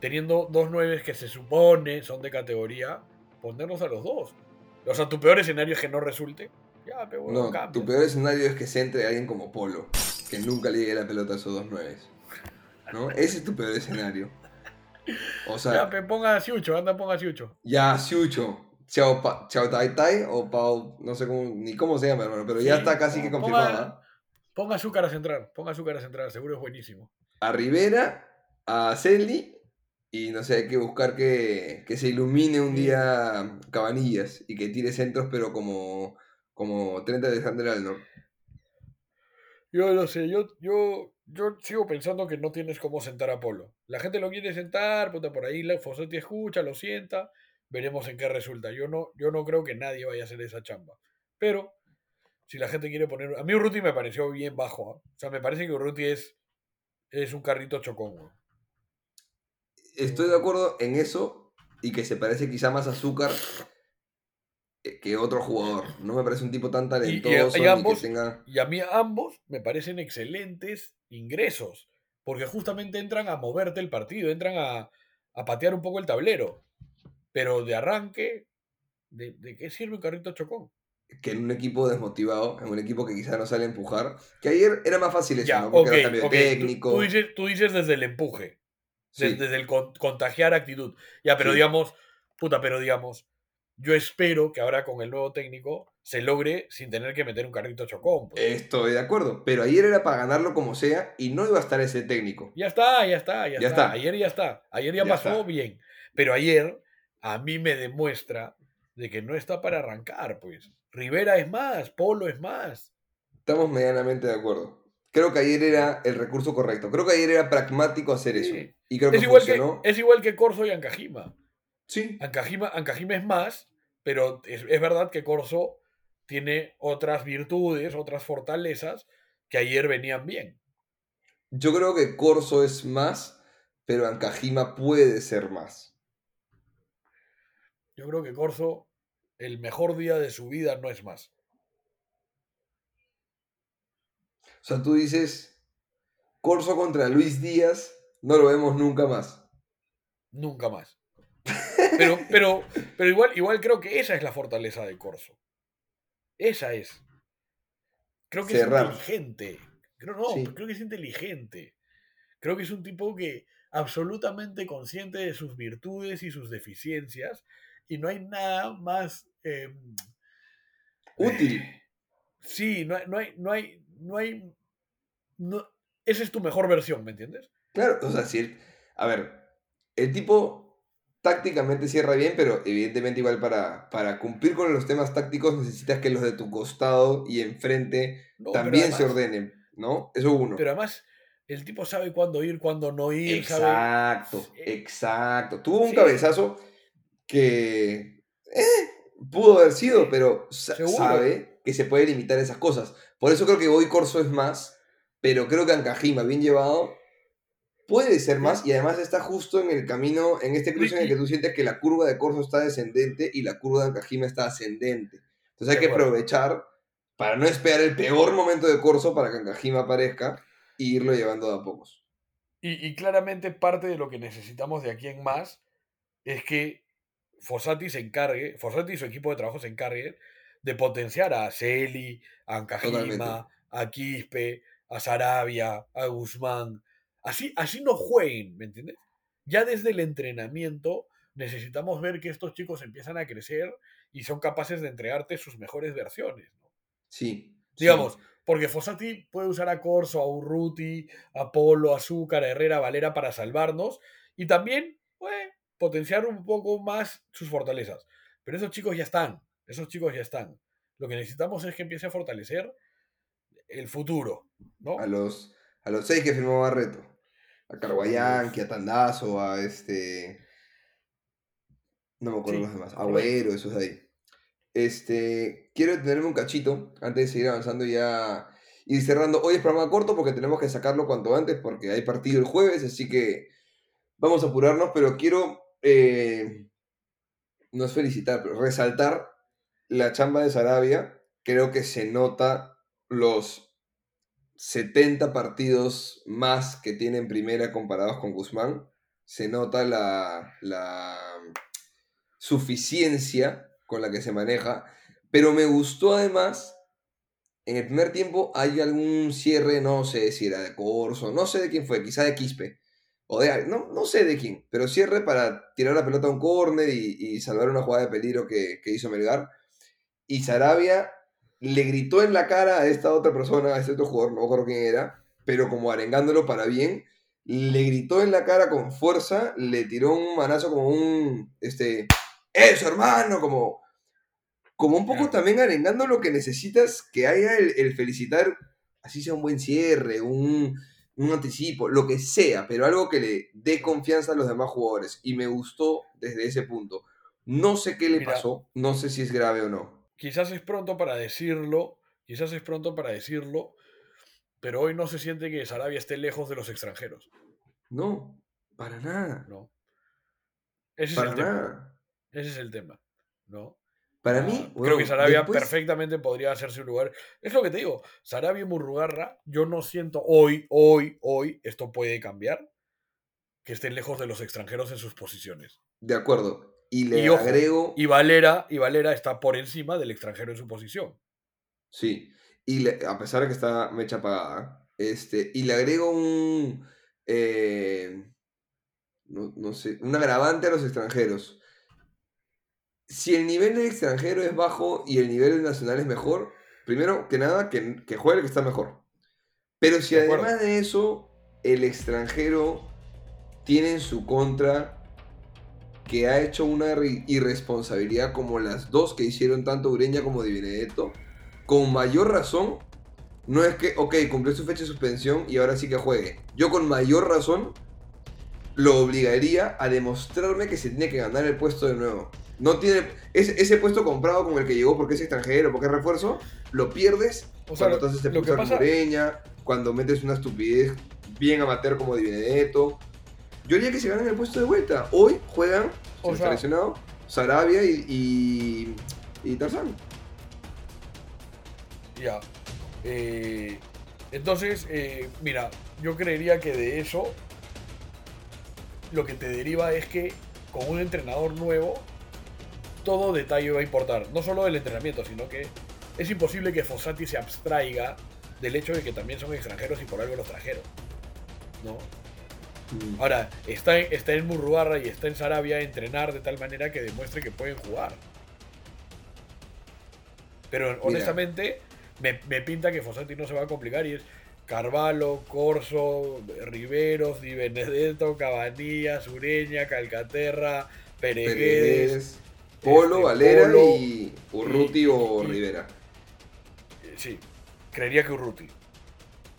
D: teniendo dos nueves que se supone son de categoría, ponernos a los dos. O sea, tu peor escenario es que no resulte. Ya, pero bueno,
C: No,
D: cambia.
C: tu peor escenario es que se entre alguien como Polo, que nunca le llegue la pelota a esos dos nueves. ¿No? Ese es tu peor escenario. O sea,
D: Ya, ponga a Siucho, anda, ponga a Siucho.
C: Ya, Siucho, Chao, Pa- Chao Tai Tai o Pau, no sé cómo, ni cómo se llama, hermano, pero ya está casi que confirmada.
D: Ponga azúcar a centrar, ponga azúcar a centrar, seguro es buenísimo.
C: A Rivera, a Celi, y no sé, hay que buscar que, que se ilumine un día Cabanillas y que tire centros, pero como, como Trent Alexander Arnold.
D: Yo lo sé, yo, yo, yo sigo pensando que no tienes cómo sentar a Polo. La gente lo quiere sentar, puta, por ahí la Fossetti escucha, lo sienta, veremos en qué resulta. Yo no, yo no creo que nadie vaya a hacer esa chamba. Pero, si la gente quiere poner... A mí Urruti me pareció bien bajo. ¿ah? O sea, me parece que Urruti es, es un carrito chocón. ¿no?
C: Estoy de acuerdo en eso y que se parece quizá más a Azúcar eh, que otro jugador. No me parece un tipo tan talentoso
D: y ambos-
C: que tenga...
D: Y a mí ambos me parecen excelentes ingresos, porque justamente entran a moverte el partido, entran a, a patear un poco el tablero. Pero de arranque, ¿de, de qué sirve un carrito chocón?
C: que en un equipo desmotivado, en un equipo que quizá no sale a empujar, que ayer era más fácil eso,
D: Ya,
C: ¿no? Porque era cambio
D: tú-
C: técnico.
D: Tú, dices, tú dices desde el empuje,
C: Sí.
D: desde el con- contagiar actitud. Ya, pero
C: Sí.
D: digamos, puta, pero digamos, yo espero que ahora con el nuevo técnico se logre sin tener que meter un carrito chocón. pues.
C: Estoy de acuerdo, pero ayer era para ganarlo como sea y no iba a estar ese técnico.
D: Ya está, ya está, ya,
C: Ya
D: está.
C: está.
D: Ayer ya está. Ayer ya,
C: Ya
D: pasó
C: está.
D: bien. Pero ayer a mí me demuestra de que no está para arrancar, pues. Rivera es más, Polo es más.
C: Estamos medianamente de acuerdo. Creo que ayer era el recurso correcto. Creo que ayer era pragmático hacer
D: Sí.
C: eso. Y creo que
D: Es igual que,
C: funcionó.
D: es igual que Corso y Ancajima.
C: Sí,
D: Ancajima, Ancajima es más, pero es, es verdad que Corso tiene otras virtudes, otras fortalezas que ayer venían bien.
C: yo creo que Corso es más, pero Ancajima puede ser más.
D: Yo creo que Corso, el mejor día de su vida no es más.
C: O sea, tú dices, Corso contra Luis Díaz, no lo vemos nunca más.
D: Nunca más. Pero, pero, pero igual, igual creo que esa es la fortaleza de Corso. Esa es. Creo que
C: Cerrar.
D: es inteligente. Creo, no,
C: Sí.
D: creo que es inteligente. Creo que es un tipo que absolutamente consciente de sus virtudes y sus deficiencias. Y no hay nada más. eh,
C: Útil.
D: sí, no hay, no hay, no hay, no hay. no- esa es tu mejor versión, ¿me entiendes?
C: Claro, o sea, si el- a ver, el tipo tácticamente cierra bien, pero evidentemente igual para, para cumplir con los temas tácticos necesitas que los de tu costado y enfrente
D: No,
C: también se ordenen, ¿no? Eso uno.
D: Pero además, el tipo sabe cuándo ir, cuándo no ir.
C: Exacto, exacto. Tuvo un
D: Sí.
C: cabezazo que eh, pudo haber sido, pero sa-
D: Seguro.
C: sabe que se puede limitar esas cosas. Por eso creo que hoy Corso es más, pero creo que Ancajima, bien llevado, puede ser más y además está justo en el camino, en este cruce en el que tú sientes que la curva de Corso está descendente y la curva de Ancajima está ascendente. Entonces hay que aprovechar para no esperar el peor momento de Corso para que Ancajima aparezca y irlo llevando de a pocos.
D: Y, y claramente parte de lo que necesitamos de aquí en más es que Fossati se encargue, Fossati y su equipo de trabajo se encargue de potenciar a Celi, a
C: Totalmente.
D: Ancajima, a Quispe, a Sarabia, a Guzmán. Así, así no jueguen, ¿me entiendes? Ya desde el entrenamiento necesitamos ver que estos chicos empiezan a crecer y son capaces de entregarte sus mejores versiones. ¿no?
C: Sí.
D: Digamos, porque Fossati puede usar a Corso, a Urruti, a Polo, a Azúcar, a Herrera, a Valera para salvarnos y también potenciar un poco más sus fortalezas. Pero esos chicos ya están, esos chicos ya están. Lo que necesitamos es que empiece a fortalecer el futuro, ¿no?
C: a los, a los seis que firmó Barreto. A Carguayanqui, a Tandazo, a este. No me acuerdo
D: Sí,
C: los demás. Agüero, esos de ahí. Este. Quiero detenerme un cachito antes de seguir avanzando ya. ir cerrando. Hoy es programa corto porque tenemos que sacarlo cuanto antes porque hay partido el jueves, así que vamos a apurarnos, pero quiero, eh, no es felicitar, pero resaltar la chamba de Sarabia. Creo que se nota los 70 partidos más que tiene en primera comparados con Guzmán. Se nota la, la suficiencia con la que se maneja. Pero me gustó además, en el primer tiempo hay algún cierre, no sé si era de Corso, no sé de quién fue, quizá de Quispe. O de no, no sé de quién, pero cierre para tirar la pelota a un córner y, salvar una jugada de peligro que, que hizo Melgar. Y Sarabia le gritó en la cara a esta otra persona, a este otro jugador, no recuerdo quién era, pero como arengándolo para bien, le gritó en la cara con fuerza, le tiró un manazo como un, este, eso hermano, como, como un poco también arengando lo que necesitas que haya el, felicitar, así sea un buen cierre, un, un anticipo, lo que sea, pero algo que le dé confianza a los demás jugadores. Y me gustó desde ese punto. No sé qué le pasó, no sé si es grave o no
D: quizás es pronto para decirlo, quizás es pronto para decirlo, pero hoy no se siente que Sarabia esté lejos de los extranjeros.
C: No, para nada.
D: No. Ese es el tema. Ese es el tema, ¿no?
C: Para mí,
D: ah, creo que Sarabia perfectamente podría hacerse un lugar. Es lo que te digo, Sarabia y Murrugarra, yo no siento hoy, hoy, hoy, esto puede cambiar, que estén lejos de los extranjeros en sus posiciones.
C: De acuerdo. Y le agrego.
D: Y Valera, y Valera está por encima del extranjero en su posición.
C: Sí. Y a pesar de que está mecha apagada, este, y le agrego un. Eh, no, sé, un agravante a los extranjeros. Si el nivel del extranjero es bajo y el nivel nacional es mejor, primero que nada, que, que juegue el que está mejor. Pero si además de eso, el extranjero tiene en su contra que ha hecho una irresponsabilidad como las dos que hicieron tanto Ureña como Di Benedetto, con mayor razón, no es que, ok, cumplió su fecha de suspensión y ahora sí que juegue. Yo con mayor razón lo obligaría a demostrarme que se tiene que ganar el puesto de nuevo. No tiene ese, ese puesto comprado con el que llegó porque es extranjero, porque es refuerzo, lo pierdes o sea, cuando entonces te pasa... Ureña, cuando metes una estupidez bien amateur como Di Benedetto yo diría que se ganan el puesto de vuelta. Hoy juegan, o sea, Sarabia y, y, Tarzán.
D: Ya. Eh, entonces, eh, mira, yo creería que de eso lo que te deriva es que con un entrenador nuevo todo detalle va a importar. No solo del entrenamiento, sino que es imposible que Fossati se abstraiga del hecho de que también son extranjeros y por algo los trajeron. ¿No? Mm. Ahora, está, está en Murruarra y está en Sarabia entrenar de tal manera que demuestre que pueden jugar. Pero honestamente, me, pinta que Fossati no se va a complicar y es Carvalho, Corso, Riveros, Di Benedetto, Cabanillas, Ureña, Calcaterra, Pereguedes,
C: Polo, este, Valera y Urruti o Rivera.
D: Sí, creería que Urruti.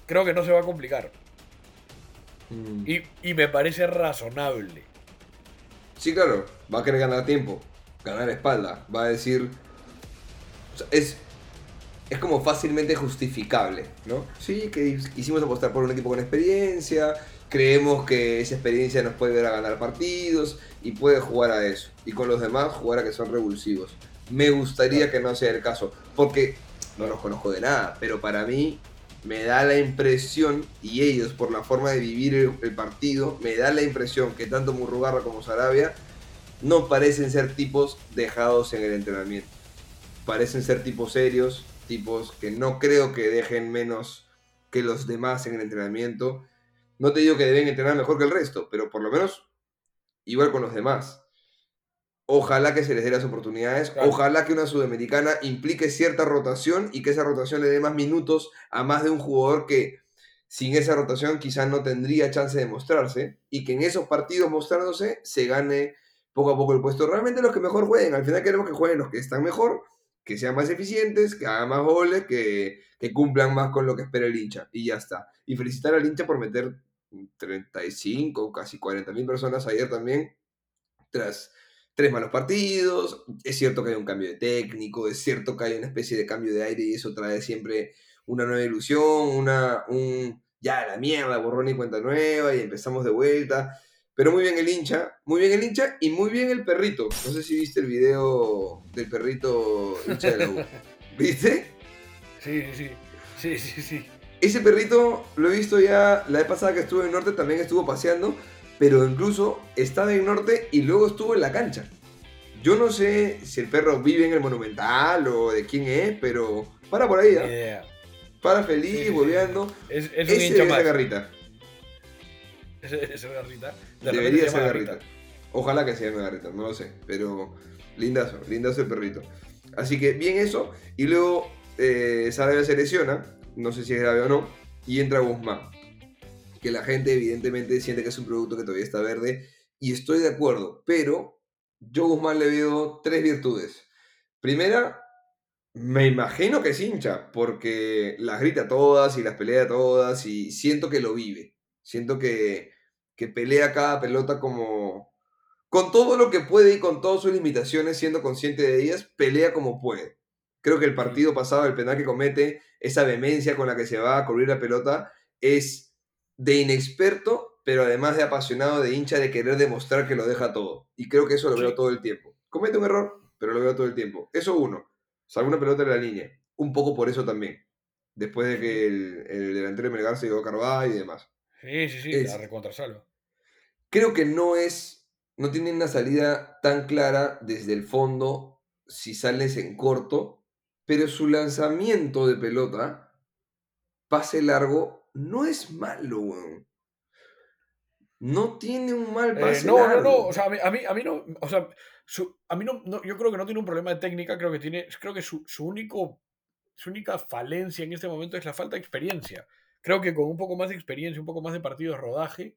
D: Creo que no se va a complicar. Mm. Y, me parece razonable.
C: Sí, claro, va a querer ganar tiempo, ganar espalda, va a decir... es, es como fácilmente justificable, ¿no? Sí, que hicimos apostar por un equipo con experiencia, creemos que esa experiencia nos puede dar a ganar partidos y puede jugar a eso. Y con los demás jugar a que son revulsivos. Me gustaría que no sea el caso, porque no los conozco de nada, pero para mí me da la impresión, y ellos por la forma de vivir el, partido, me da la impresión que tanto Murrugarra como Sarabia no parecen ser tipos dejados en el entrenamiento. Parecen ser tipos serios, tipos que no creo que dejen menos que los demás en el entrenamiento. No te digo que deben entrenar mejor que el resto, pero por lo menos igual con los demás. Ojalá que se les dé las oportunidades. Ojalá que una sudamericana implique cierta rotación y que esa rotación le dé más minutos a más de un jugador que sin esa rotación quizás no tendría chance de mostrarse y que en esos partidos mostrándose se gane poco a poco el puesto. Realmente los que mejor jueguen. Al final queremos que jueguen los que están mejor, que sean más eficientes, que hagan más goles, que, que cumplan más con lo que espera el hincha. Y ya está. Y felicitar al hincha por meter 35, casi 40 mil personas ayer también, tras tres malos partidos, es cierto que hay un cambio de técnico, es cierto que hay una especie de cambio de aire y eso trae siempre una nueva ilusión, una, un, ya la mierda, borrón y cuenta nueva y empezamos de vuelta. Pero muy bien el hincha, muy bien el hincha y muy bien el perrito. No sé si viste el video del perrito hincha de la U. ¿Viste?
D: Sí, sí, sí, sí, sí.
C: Ese perrito lo he visto ya la vez pasada que estuve en Norte, también estuvo paseando, pero incluso estaba en Norte y luego estuvo en la cancha. Yo no sé si el perro vive en el Monumental o de quién es, pero para por ahí, ¿ah? Para feliz,
D: Sí,
C: volviendo.
D: Es, es un
C: Ese
D: hincha
C: es
D: más.
C: garrita.
D: Ese es garrita. De
C: Debería
D: se
C: ser
D: llama
C: garrita. Ojalá que se llame garrita, no lo sé. Pero lindazo, lindazo el perrito. Así que bien eso. Y luego eh, Sarabia se lesiona, no sé si es grave o no, y entra Guzmán. Que la gente evidentemente siente que es un producto que todavía está verde. Y estoy de acuerdo, pero yo Guzmán le veo tres virtudes. Primera, me imagino que es hincha, porque las grita todas y las pelea todas y siento que lo vive. Siento que, que pelea cada pelota como... Con todo lo que puede y con todas sus limitaciones, siendo consciente de ellas, pelea como puede. Creo que el partido pasado, el penal que comete, esa vehemencia con la que se va a cubrir la pelota, es de inexperto, pero además de apasionado, de hincha, de querer demostrar que lo deja todo. Y creo que eso lo veo todo el tiempo. Comete un error, pero lo veo todo el tiempo. Eso uno. Salva una pelota en la línea. Un poco por eso también. Después de que el, el delantero de Melgar se quedó a Carvajal y demás.
D: Sí, sí, sí,
C: Es-
D: la recontrasalva.
C: Creo que no es, no tiene una salida tan clara desde el fondo si sales en corto, pero su lanzamiento de pelota, pase largo, no es malo, weón. No tiene un mal
D: Eh,
C: pase
D: no, no,
C: largo.
D: no. O sea, a mí, a mí, a mí no. O sea, su- a mí no, no- Yo creo que no tiene un problema de técnica. Creo que tiene. Creo que su, su único. Su única falencia en este momento es la falta de experiencia. Creo que con un poco más de experiencia, un poco más de partido de rodaje,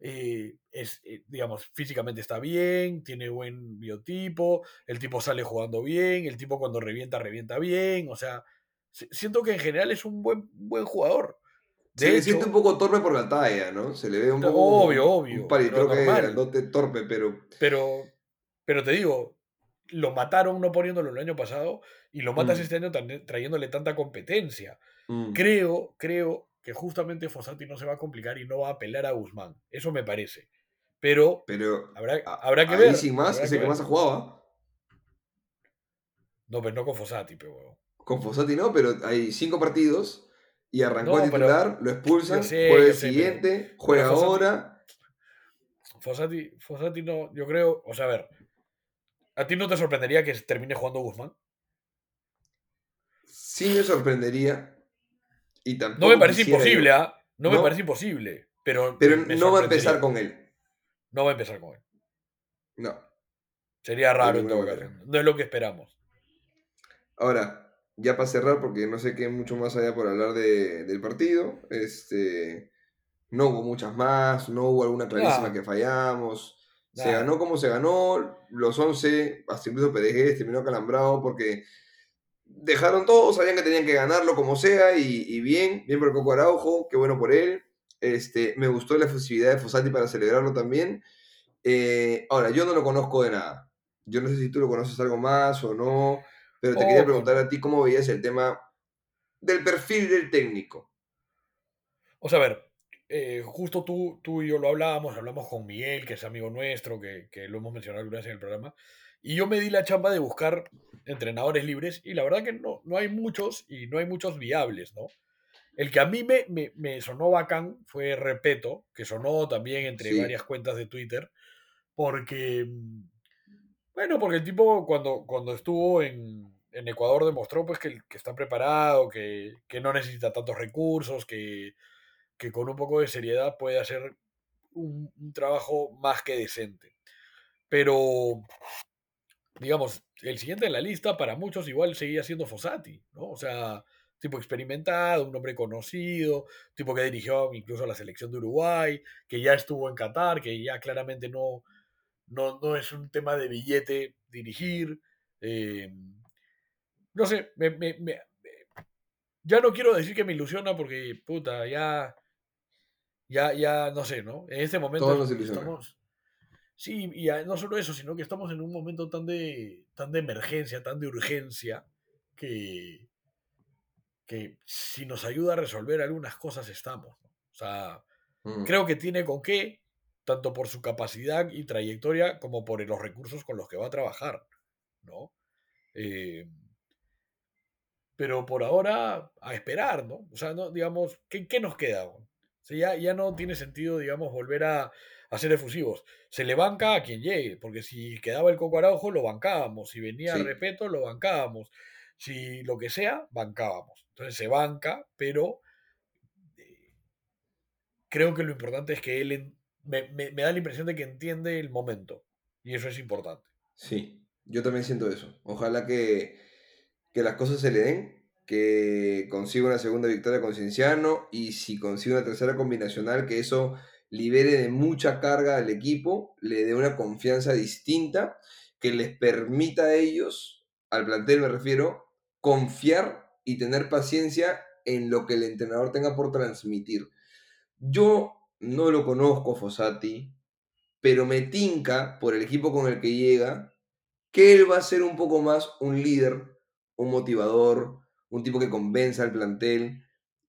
D: eh, es, eh, digamos, físicamente está bien, tiene buen biotipo, el tipo sale jugando bien, el tipo cuando revienta, revienta bien. O sea, si- siento que en general es un buen, buen jugador.
C: Se le siente un poco torpe por la talla, ¿no? Se le ve un poco
D: obvio,
C: un-
D: obvio,
C: un
D: pero normal.
C: grandote torpe, pero
D: Pero, pero te digo, lo mataron no poniéndolo el año pasado y lo matas
C: Mm.
D: este año trayéndole tanta competencia.
C: mm,
D: Creo, creo que justamente Fossati no se va a complicar y no va a apelar a Guzmán. Eso me parece. Pero
C: pero
D: habrá, habrá que
C: ahí
D: ver.
C: sin más
D: habrá
C: es el que
D: ver.
C: más ha jugado, ¿ah?
D: No, pero no con Fossati, pero.
C: Con Fossati no, pero hay cinco partidos y arrancó
D: No,
C: a
D: pero-
C: titular, lo expulsan,
D: sé,
C: juega el
D: sé,
C: siguiente, juega
D: Fossati-
C: ahora.
D: Fossati, Fossati no, yo creo, o sea, a ver, ¿a ti no te sorprendería que termine jugando Guzmán?
C: Sí me sorprendería. Y
D: No me parece imposible. ¿ah? No, me parece imposible, pero
C: Pero no va a empezar con él.
D: No va a empezar con él.
C: No.
D: Sería raro en todo caso. No es lo que esperamos.
C: Ahora, ya para cerrar, porque no sé qué mucho más allá por hablar de- del partido. Este, no hubo muchas más, no hubo alguna clarísima que fallamos. Se ganó como se ganó, los 11, hasta incluso PDG terminó calambrado porque dejaron todo, sabían que tenían que ganarlo como sea y, y bien, bien por Coco Araujo, qué bueno por él. Este, me gustó la efusividad de Fossati para celebrarlo también. Eh, ahora, yo no lo conozco de nada. Yo no sé si tú lo conoces algo más o no, pero te quería
D: Poco,
C: preguntar a ti cómo veías el tema del perfil del técnico.
D: O sea, a ver, eh, justo tú, tú y yo lo hablábamos, hablamos con Miguel, que es amigo nuestro, que, que lo hemos mencionado alguna vez en el programa, y yo me di la chamba de buscar entrenadores libres, y la verdad que no, no hay muchos, y no hay muchos viables, ¿no? El que a mí me, me, me sonó bacán fue Repeto, que sonó también entre
C: Sí.
D: varias cuentas de Twitter, porque, mm, bueno, porque el tipo cuando, cuando estuvo en, en Ecuador demostró pues que, que está preparado, que, que no necesita tantos recursos, que, que con un poco de seriedad puede hacer un, trabajo más que decente. Pero, digamos, el siguiente en la lista para muchos igual seguía siendo Fossati, ¿no? O sea, tipo experimentado, un hombre conocido, tipo que dirigió incluso la selección de Uruguay, que ya estuvo en Qatar, que ya claramente no, no, no es un tema de billete dirigir. eh, no sé, me, me- me- ya no quiero decir que me ilusiona porque, puta, ya, ya, ya, no sé, ¿no? En este momento
C: Todo nos
D: estamos... Sí, y no solo eso, sino que estamos en un momento tan de, tan de emergencia, tan de urgencia, que, que si nos ayuda a resolver algunas cosas estamos. O sea,
C: Mm.
D: creo que tiene con qué, tanto por su capacidad y trayectoria como por los recursos con los que va a trabajar, ¿no? Eh, pero por ahora, a esperar, ¿no? O sea, no, digamos, ¿qué, qué nos queda? O sea, ya, ya no tiene sentido, digamos, volver a, a ser efusivos. Se le banca a quien llegue, porque si quedaba el Coco Araujo, lo bancábamos. Si venía
C: Sí.
D: Repeto, lo bancábamos. Si lo que sea, bancábamos. Entonces se banca, pero eh, creo que lo importante es que él me, me- da la impresión de que entiende el momento. Y eso es importante.
C: Sí, yo también siento eso. Ojalá que, que las cosas se le den, que consiga una segunda victoria con Cienciano y si consigue una tercera combinacional, que eso libere de mucha carga al equipo, le dé una confianza distinta, que les permita a ellos, al plantel me refiero, confiar y tener paciencia en lo que el entrenador tenga por transmitir. Yo no lo conozco, a Fossati, pero me tinca por el equipo con el que llega que él va a ser un poco más un líder, un motivador, un tipo que convenza al plantel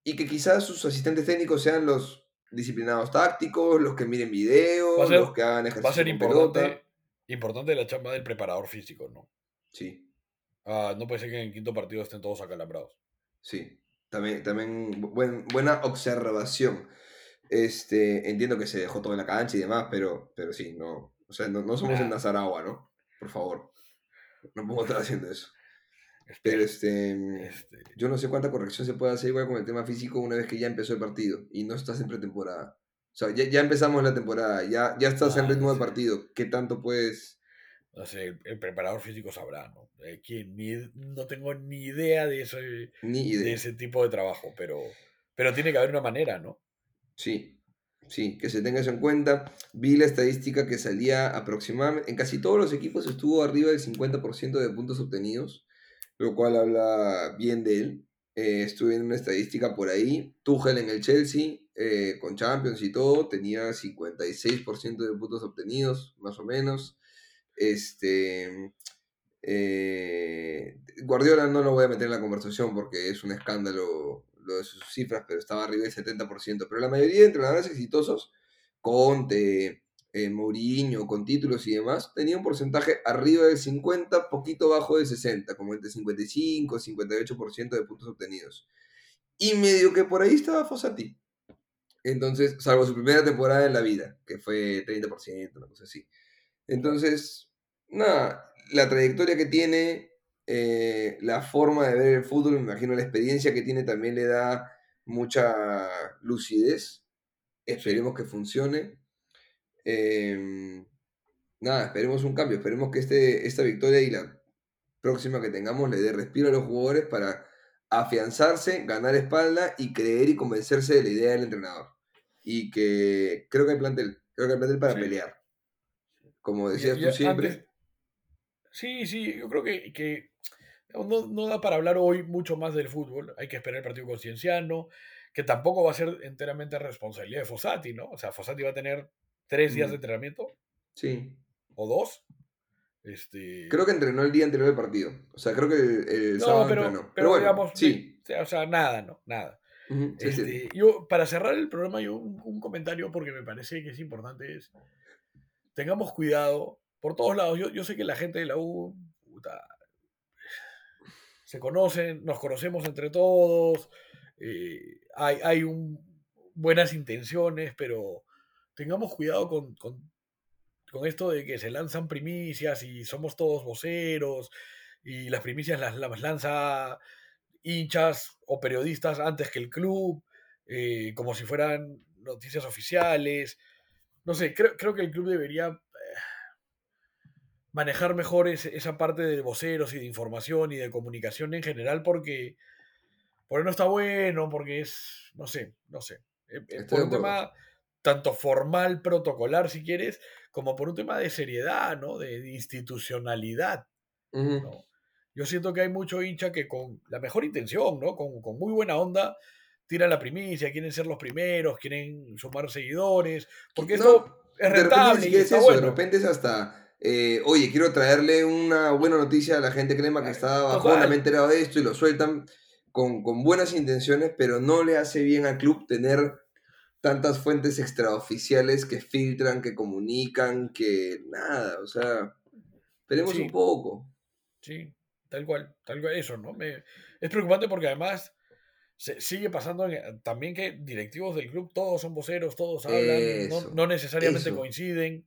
C: y que quizás sus asistentes técnicos sean los disciplinados tácticos, los que miren videos,
D: ser-
C: los que hagan
D: Va a
C: ejercicio
D: ser importante,
C: pelota.
D: importante la chamba del preparador físico, ¿no?
C: Sí,
D: Ah, no puede ser que en el quinto partido estén todos acalambrados.
C: sí. También, también buen- buena observación. Este, entiendo que se dejó todo en la cancha y demás, pero, pero sí, no, o sea, no, no somos en
D: Nah.
C: Nazaragua, ¿no? Por favor. No podemos estar haciendo eso. Pero este,
D: Este,
C: yo no sé cuánta corrección se puede hacer igual con el tema físico una vez que ya empezó el partido y no estás en pretemporada. O sea, ya, ya empezamos la temporada, ya, ya estás en
D: Ah,
C: ritmo de partido. ¿Qué tanto puedes...?
D: no sé, el, el preparador físico sabrá, ¿no? Eh, ¿quién? Ni- no tengo ni idea de ese,
C: Ni
D: de ese tipo de trabajo, pero, pero tiene que haber una manera, ¿no?
C: Sí, sí, que se tenga eso en cuenta. Vi la estadística que salía aproximadamente, en casi todos los equipos estuvo arriba del 50% de puntos obtenidos, lo cual habla bien de él. Eh, estuve en una estadística por ahí. Tuchel en el Chelsea, eh, con Champions y todo, tenía 56% de puntos obtenidos, más o menos. Este, eh, Guardiola no lo voy a meter en la conversación porque es un escándalo lo de sus cifras, pero estaba arriba del 70%. Pero la mayoría de entrenadores exitosos, Conte, eh, Mourinho, con títulos y demás, tenía un porcentaje arriba del 50, poquito bajo del 60, como entre 55 y 58% de puntos obtenidos. Y medio que por ahí estaba Fossati. Entonces, salvo su primera temporada en la vida, que fue 30%, una cosa así. Entonces, nada, la trayectoria que tiene, eh, la forma de ver el fútbol, me imagino la experiencia que tiene también le da mucha lucidez. Esperemos que funcione. Em, nada, esperemos un cambio, esperemos que este, esta victoria y la próxima que tengamos le dé respiro a los jugadores para afianzarse, ganar espalda y creer y convencerse de la idea del entrenador. Y que creo que hay plantel, creo que hay plantel para
D: Sí.
C: pelear. Como decías tú siempre.
D: antes- sí, sí, yo creo que, que no, no da para hablar hoy mucho más del fútbol. Hay que esperar el partido con Cienciano, que tampoco va a ser enteramente responsabilidad de Fossati, ¿no? O sea, Fossati va a tener tres días de entrenamiento
C: Sí.
D: o dos. Este,
C: Creo que entrenó el día anterior del partido. O sea, creo que el, el
D: no,
C: sábado
D: pero,
C: entrenó.
D: pero,
C: Pero bueno,
D: digamos,
C: sí.
D: o sea, nada, no, nada.
C: Sí.
D: Este, Yo, para cerrar el programa, yo un, un comentario porque me parece que es importante es, tengamos cuidado por todos lados. Yo, yo sé que la gente de la U, puta, se conocen, nos conocemos entre todos, eh, hay, hay buenas intenciones, pero tengamos cuidado con, con, con esto de que se lanzan primicias y somos todos voceros y las primicias las, las lanza hinchas o periodistas antes que el club, eh, como si fueran noticias oficiales. No sé, creo, creo que el club debería manejar mejor esa parte de voceros y de información y de comunicación en general porque, porque no está bueno, porque es, no sé, no sé. Eh, eh,
C: Estoy
D: por
C: de
D: un tema tanto formal, protocolar, si quieres, como por un tema de seriedad, ¿no? De, de institucionalidad.
C: Ujú.
D: ¿no? Yo siento que hay mucho hincha que con la mejor intención, ¿no? Con, con muy buena onda, tiran la primicia, quieren ser los primeros, quieren sumar seguidores, porque
C: No,
D: esto es
C: de
D: rentable
C: ni
D: y
C: es
D: está
C: eso, de
D: bueno.
C: repente es hasta, eh, oye, quiero traerle una buena noticia a la gente crema que está bajona, me he enterado de esto y lo sueltan. con, con buenas intenciones, pero no le hace bien al club tener tantas fuentes extraoficiales que filtran, que comunican, que nada, o sea, esperemos
D: Sí.
C: un poco.
D: Sí, tal cual, tal cual eso, ¿no? Me- es preocupante porque además se, sigue pasando en- también que directivos del club todos son voceros, todos hablan, no, necesariamente
C: eso.
D: coinciden.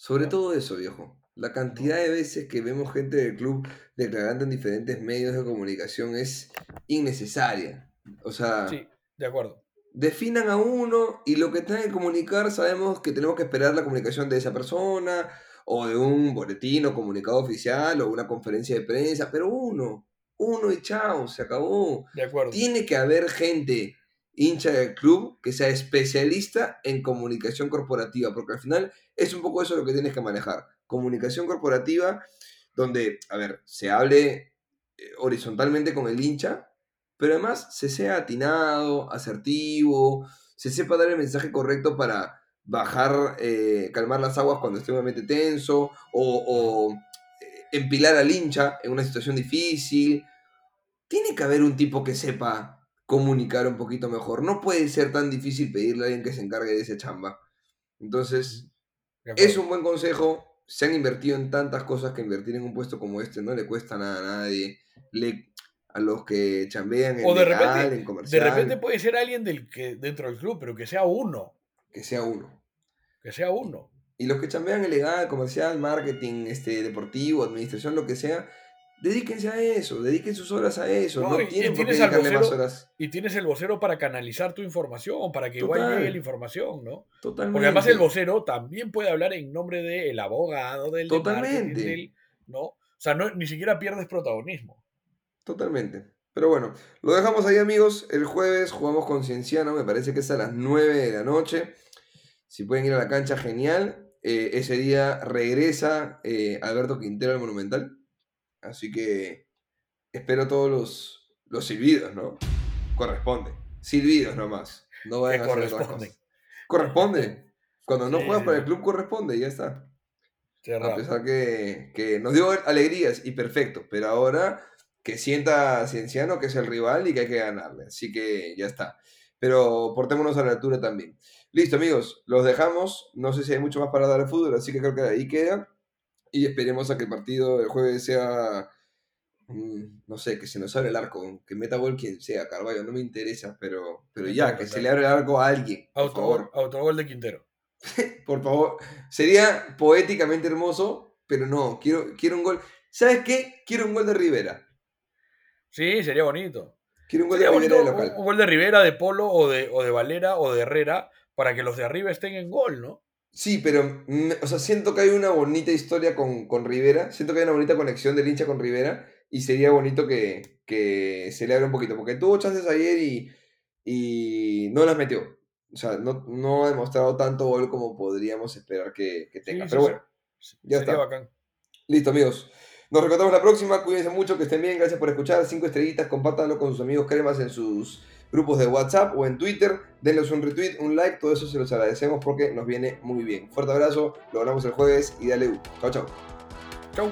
C: Sobre todo eso, viejo. La cantidad de veces que vemos gente del club declarando en diferentes medios de comunicación es innecesaria. O sea,
D: Sí, de acuerdo.
C: definan a uno y lo que tengan que comunicar sabemos que tenemos que esperar la comunicación de esa persona o de un boletín o comunicado oficial o una conferencia de prensa, pero uno, uno y chao, se acabó.
D: De acuerdo.
C: Tiene que haber gente hincha del club que sea especialista en comunicación corporativa, porque al final es un poco eso lo que tienes que manejar. Comunicación corporativa donde, a ver, se hable eh, horizontalmente con el hincha, pero además se sea atinado, asertivo, se sepa dar el mensaje correcto para bajar, eh, calmar las aguas cuando esté obviamente tenso, o, eh, empilar al hincha en una situación difícil. Tiene que haber un tipo que sepa comunicar un poquito mejor. No puede ser tan difícil pedirle a alguien que se encargue de esa chamba. Entonces,
D: de
C: es un buen consejo. Se han invertido en tantas cosas que invertir en un puesto como este no le cuesta nada a nadie. Le, a los que chambean en
D: O de
C: legal,
D: repente-
C: en
D: De
C: comercial,
D: repente puede ser alguien del que, dentro del club, pero que sea uno.
C: que sea uno.
D: Que sea uno.
C: Y los que chambean en legal, comercial, marketing, este, deportivo, administración, lo que sea, dedíquense a eso, dediquen sus horas a eso.
D: No,
C: No, tienen por qué más
D: vocero-
C: horas.
D: Y tienes el vocero para canalizar tu información, para que igual
C: Total.
D: llegue la información, ¿no?
C: Totalmente.
D: Porque además el vocero también puede hablar en nombre del abogado, del de
C: Totalmente.
D: del- ¿no? O sea, no, ni siquiera pierdes protagonismo.
C: Totalmente. Pero bueno, lo dejamos ahí amigos. El jueves jugamos con Cienciano, me parece que es a las 9 de la noche. Si pueden ir a la cancha, genial. Eh, ese día regresa eh, Alberto Quintero al Monumental. Así que espero todos los, los silbidos, ¿no? Corresponde. Silbidos nomás. No vayan a hacer otras
D: corresponden.
C: cosas. Corresponde. Cuando no
D: Sí,
C: juegas para el club corresponde, y ya está. A pesar que, que nos dio alegrías y perfecto, pero ahora que sienta Cienciano que es el rival y que hay que ganarle. Así que ya está. Pero portémonos a la altura también. Listo, amigos, los dejamos. No sé si hay mucho más para dar al fútbol, así que creo que ahí queda. Y esperemos a que el partido del jueves sea. mm, No sé, que se nos abre el arco, que meta gol quien sea, Carvalho, no me interesa, pero, pero
D: No
C: ya, que se le abre el arco a alguien.
D: Autogol, autogol de Quintero.
C: Por favor, sería poéticamente hermoso, pero no, quiero, quiero un gol. ¿Sabes qué? Quiero un gol de Rivera.
D: Sí, sería bonito.
C: Quiero un gol
D: Sería
C: de
D: bonito
C: Rivera de
D: un,
C: local.
D: un gol de Rivera, de Polo o de, o de Valera o de Herrera para que los de arriba estén en gol, ¿no?
C: Sí, pero, o sea, siento que hay una bonita historia con, con Rivera. Siento que hay una bonita conexión del hincha con Rivera. Y sería bonito que, que se le abra un poquito. Porque tuvo chances ayer y, y no las metió. O sea, no, no ha demostrado tanto gol como podríamos esperar que, que tenga.
D: Sí,
C: pero
D: sí,
C: bueno,
D: sí.
C: ya está.
D: bacán.
C: Listo, amigos. Nos reencontramos la próxima. Cuídense mucho, que estén bien. Gracias por escuchar. Cinco estrellitas. Compártanlo con sus amigos cremas en sus grupos de WhatsApp o en Twitter. Denles un retweet, un like. Todo eso se los agradecemos porque nos viene muy bien. Fuerte abrazo. Lo hablamos el jueves y dale U. Chao, chao.
D: Chau.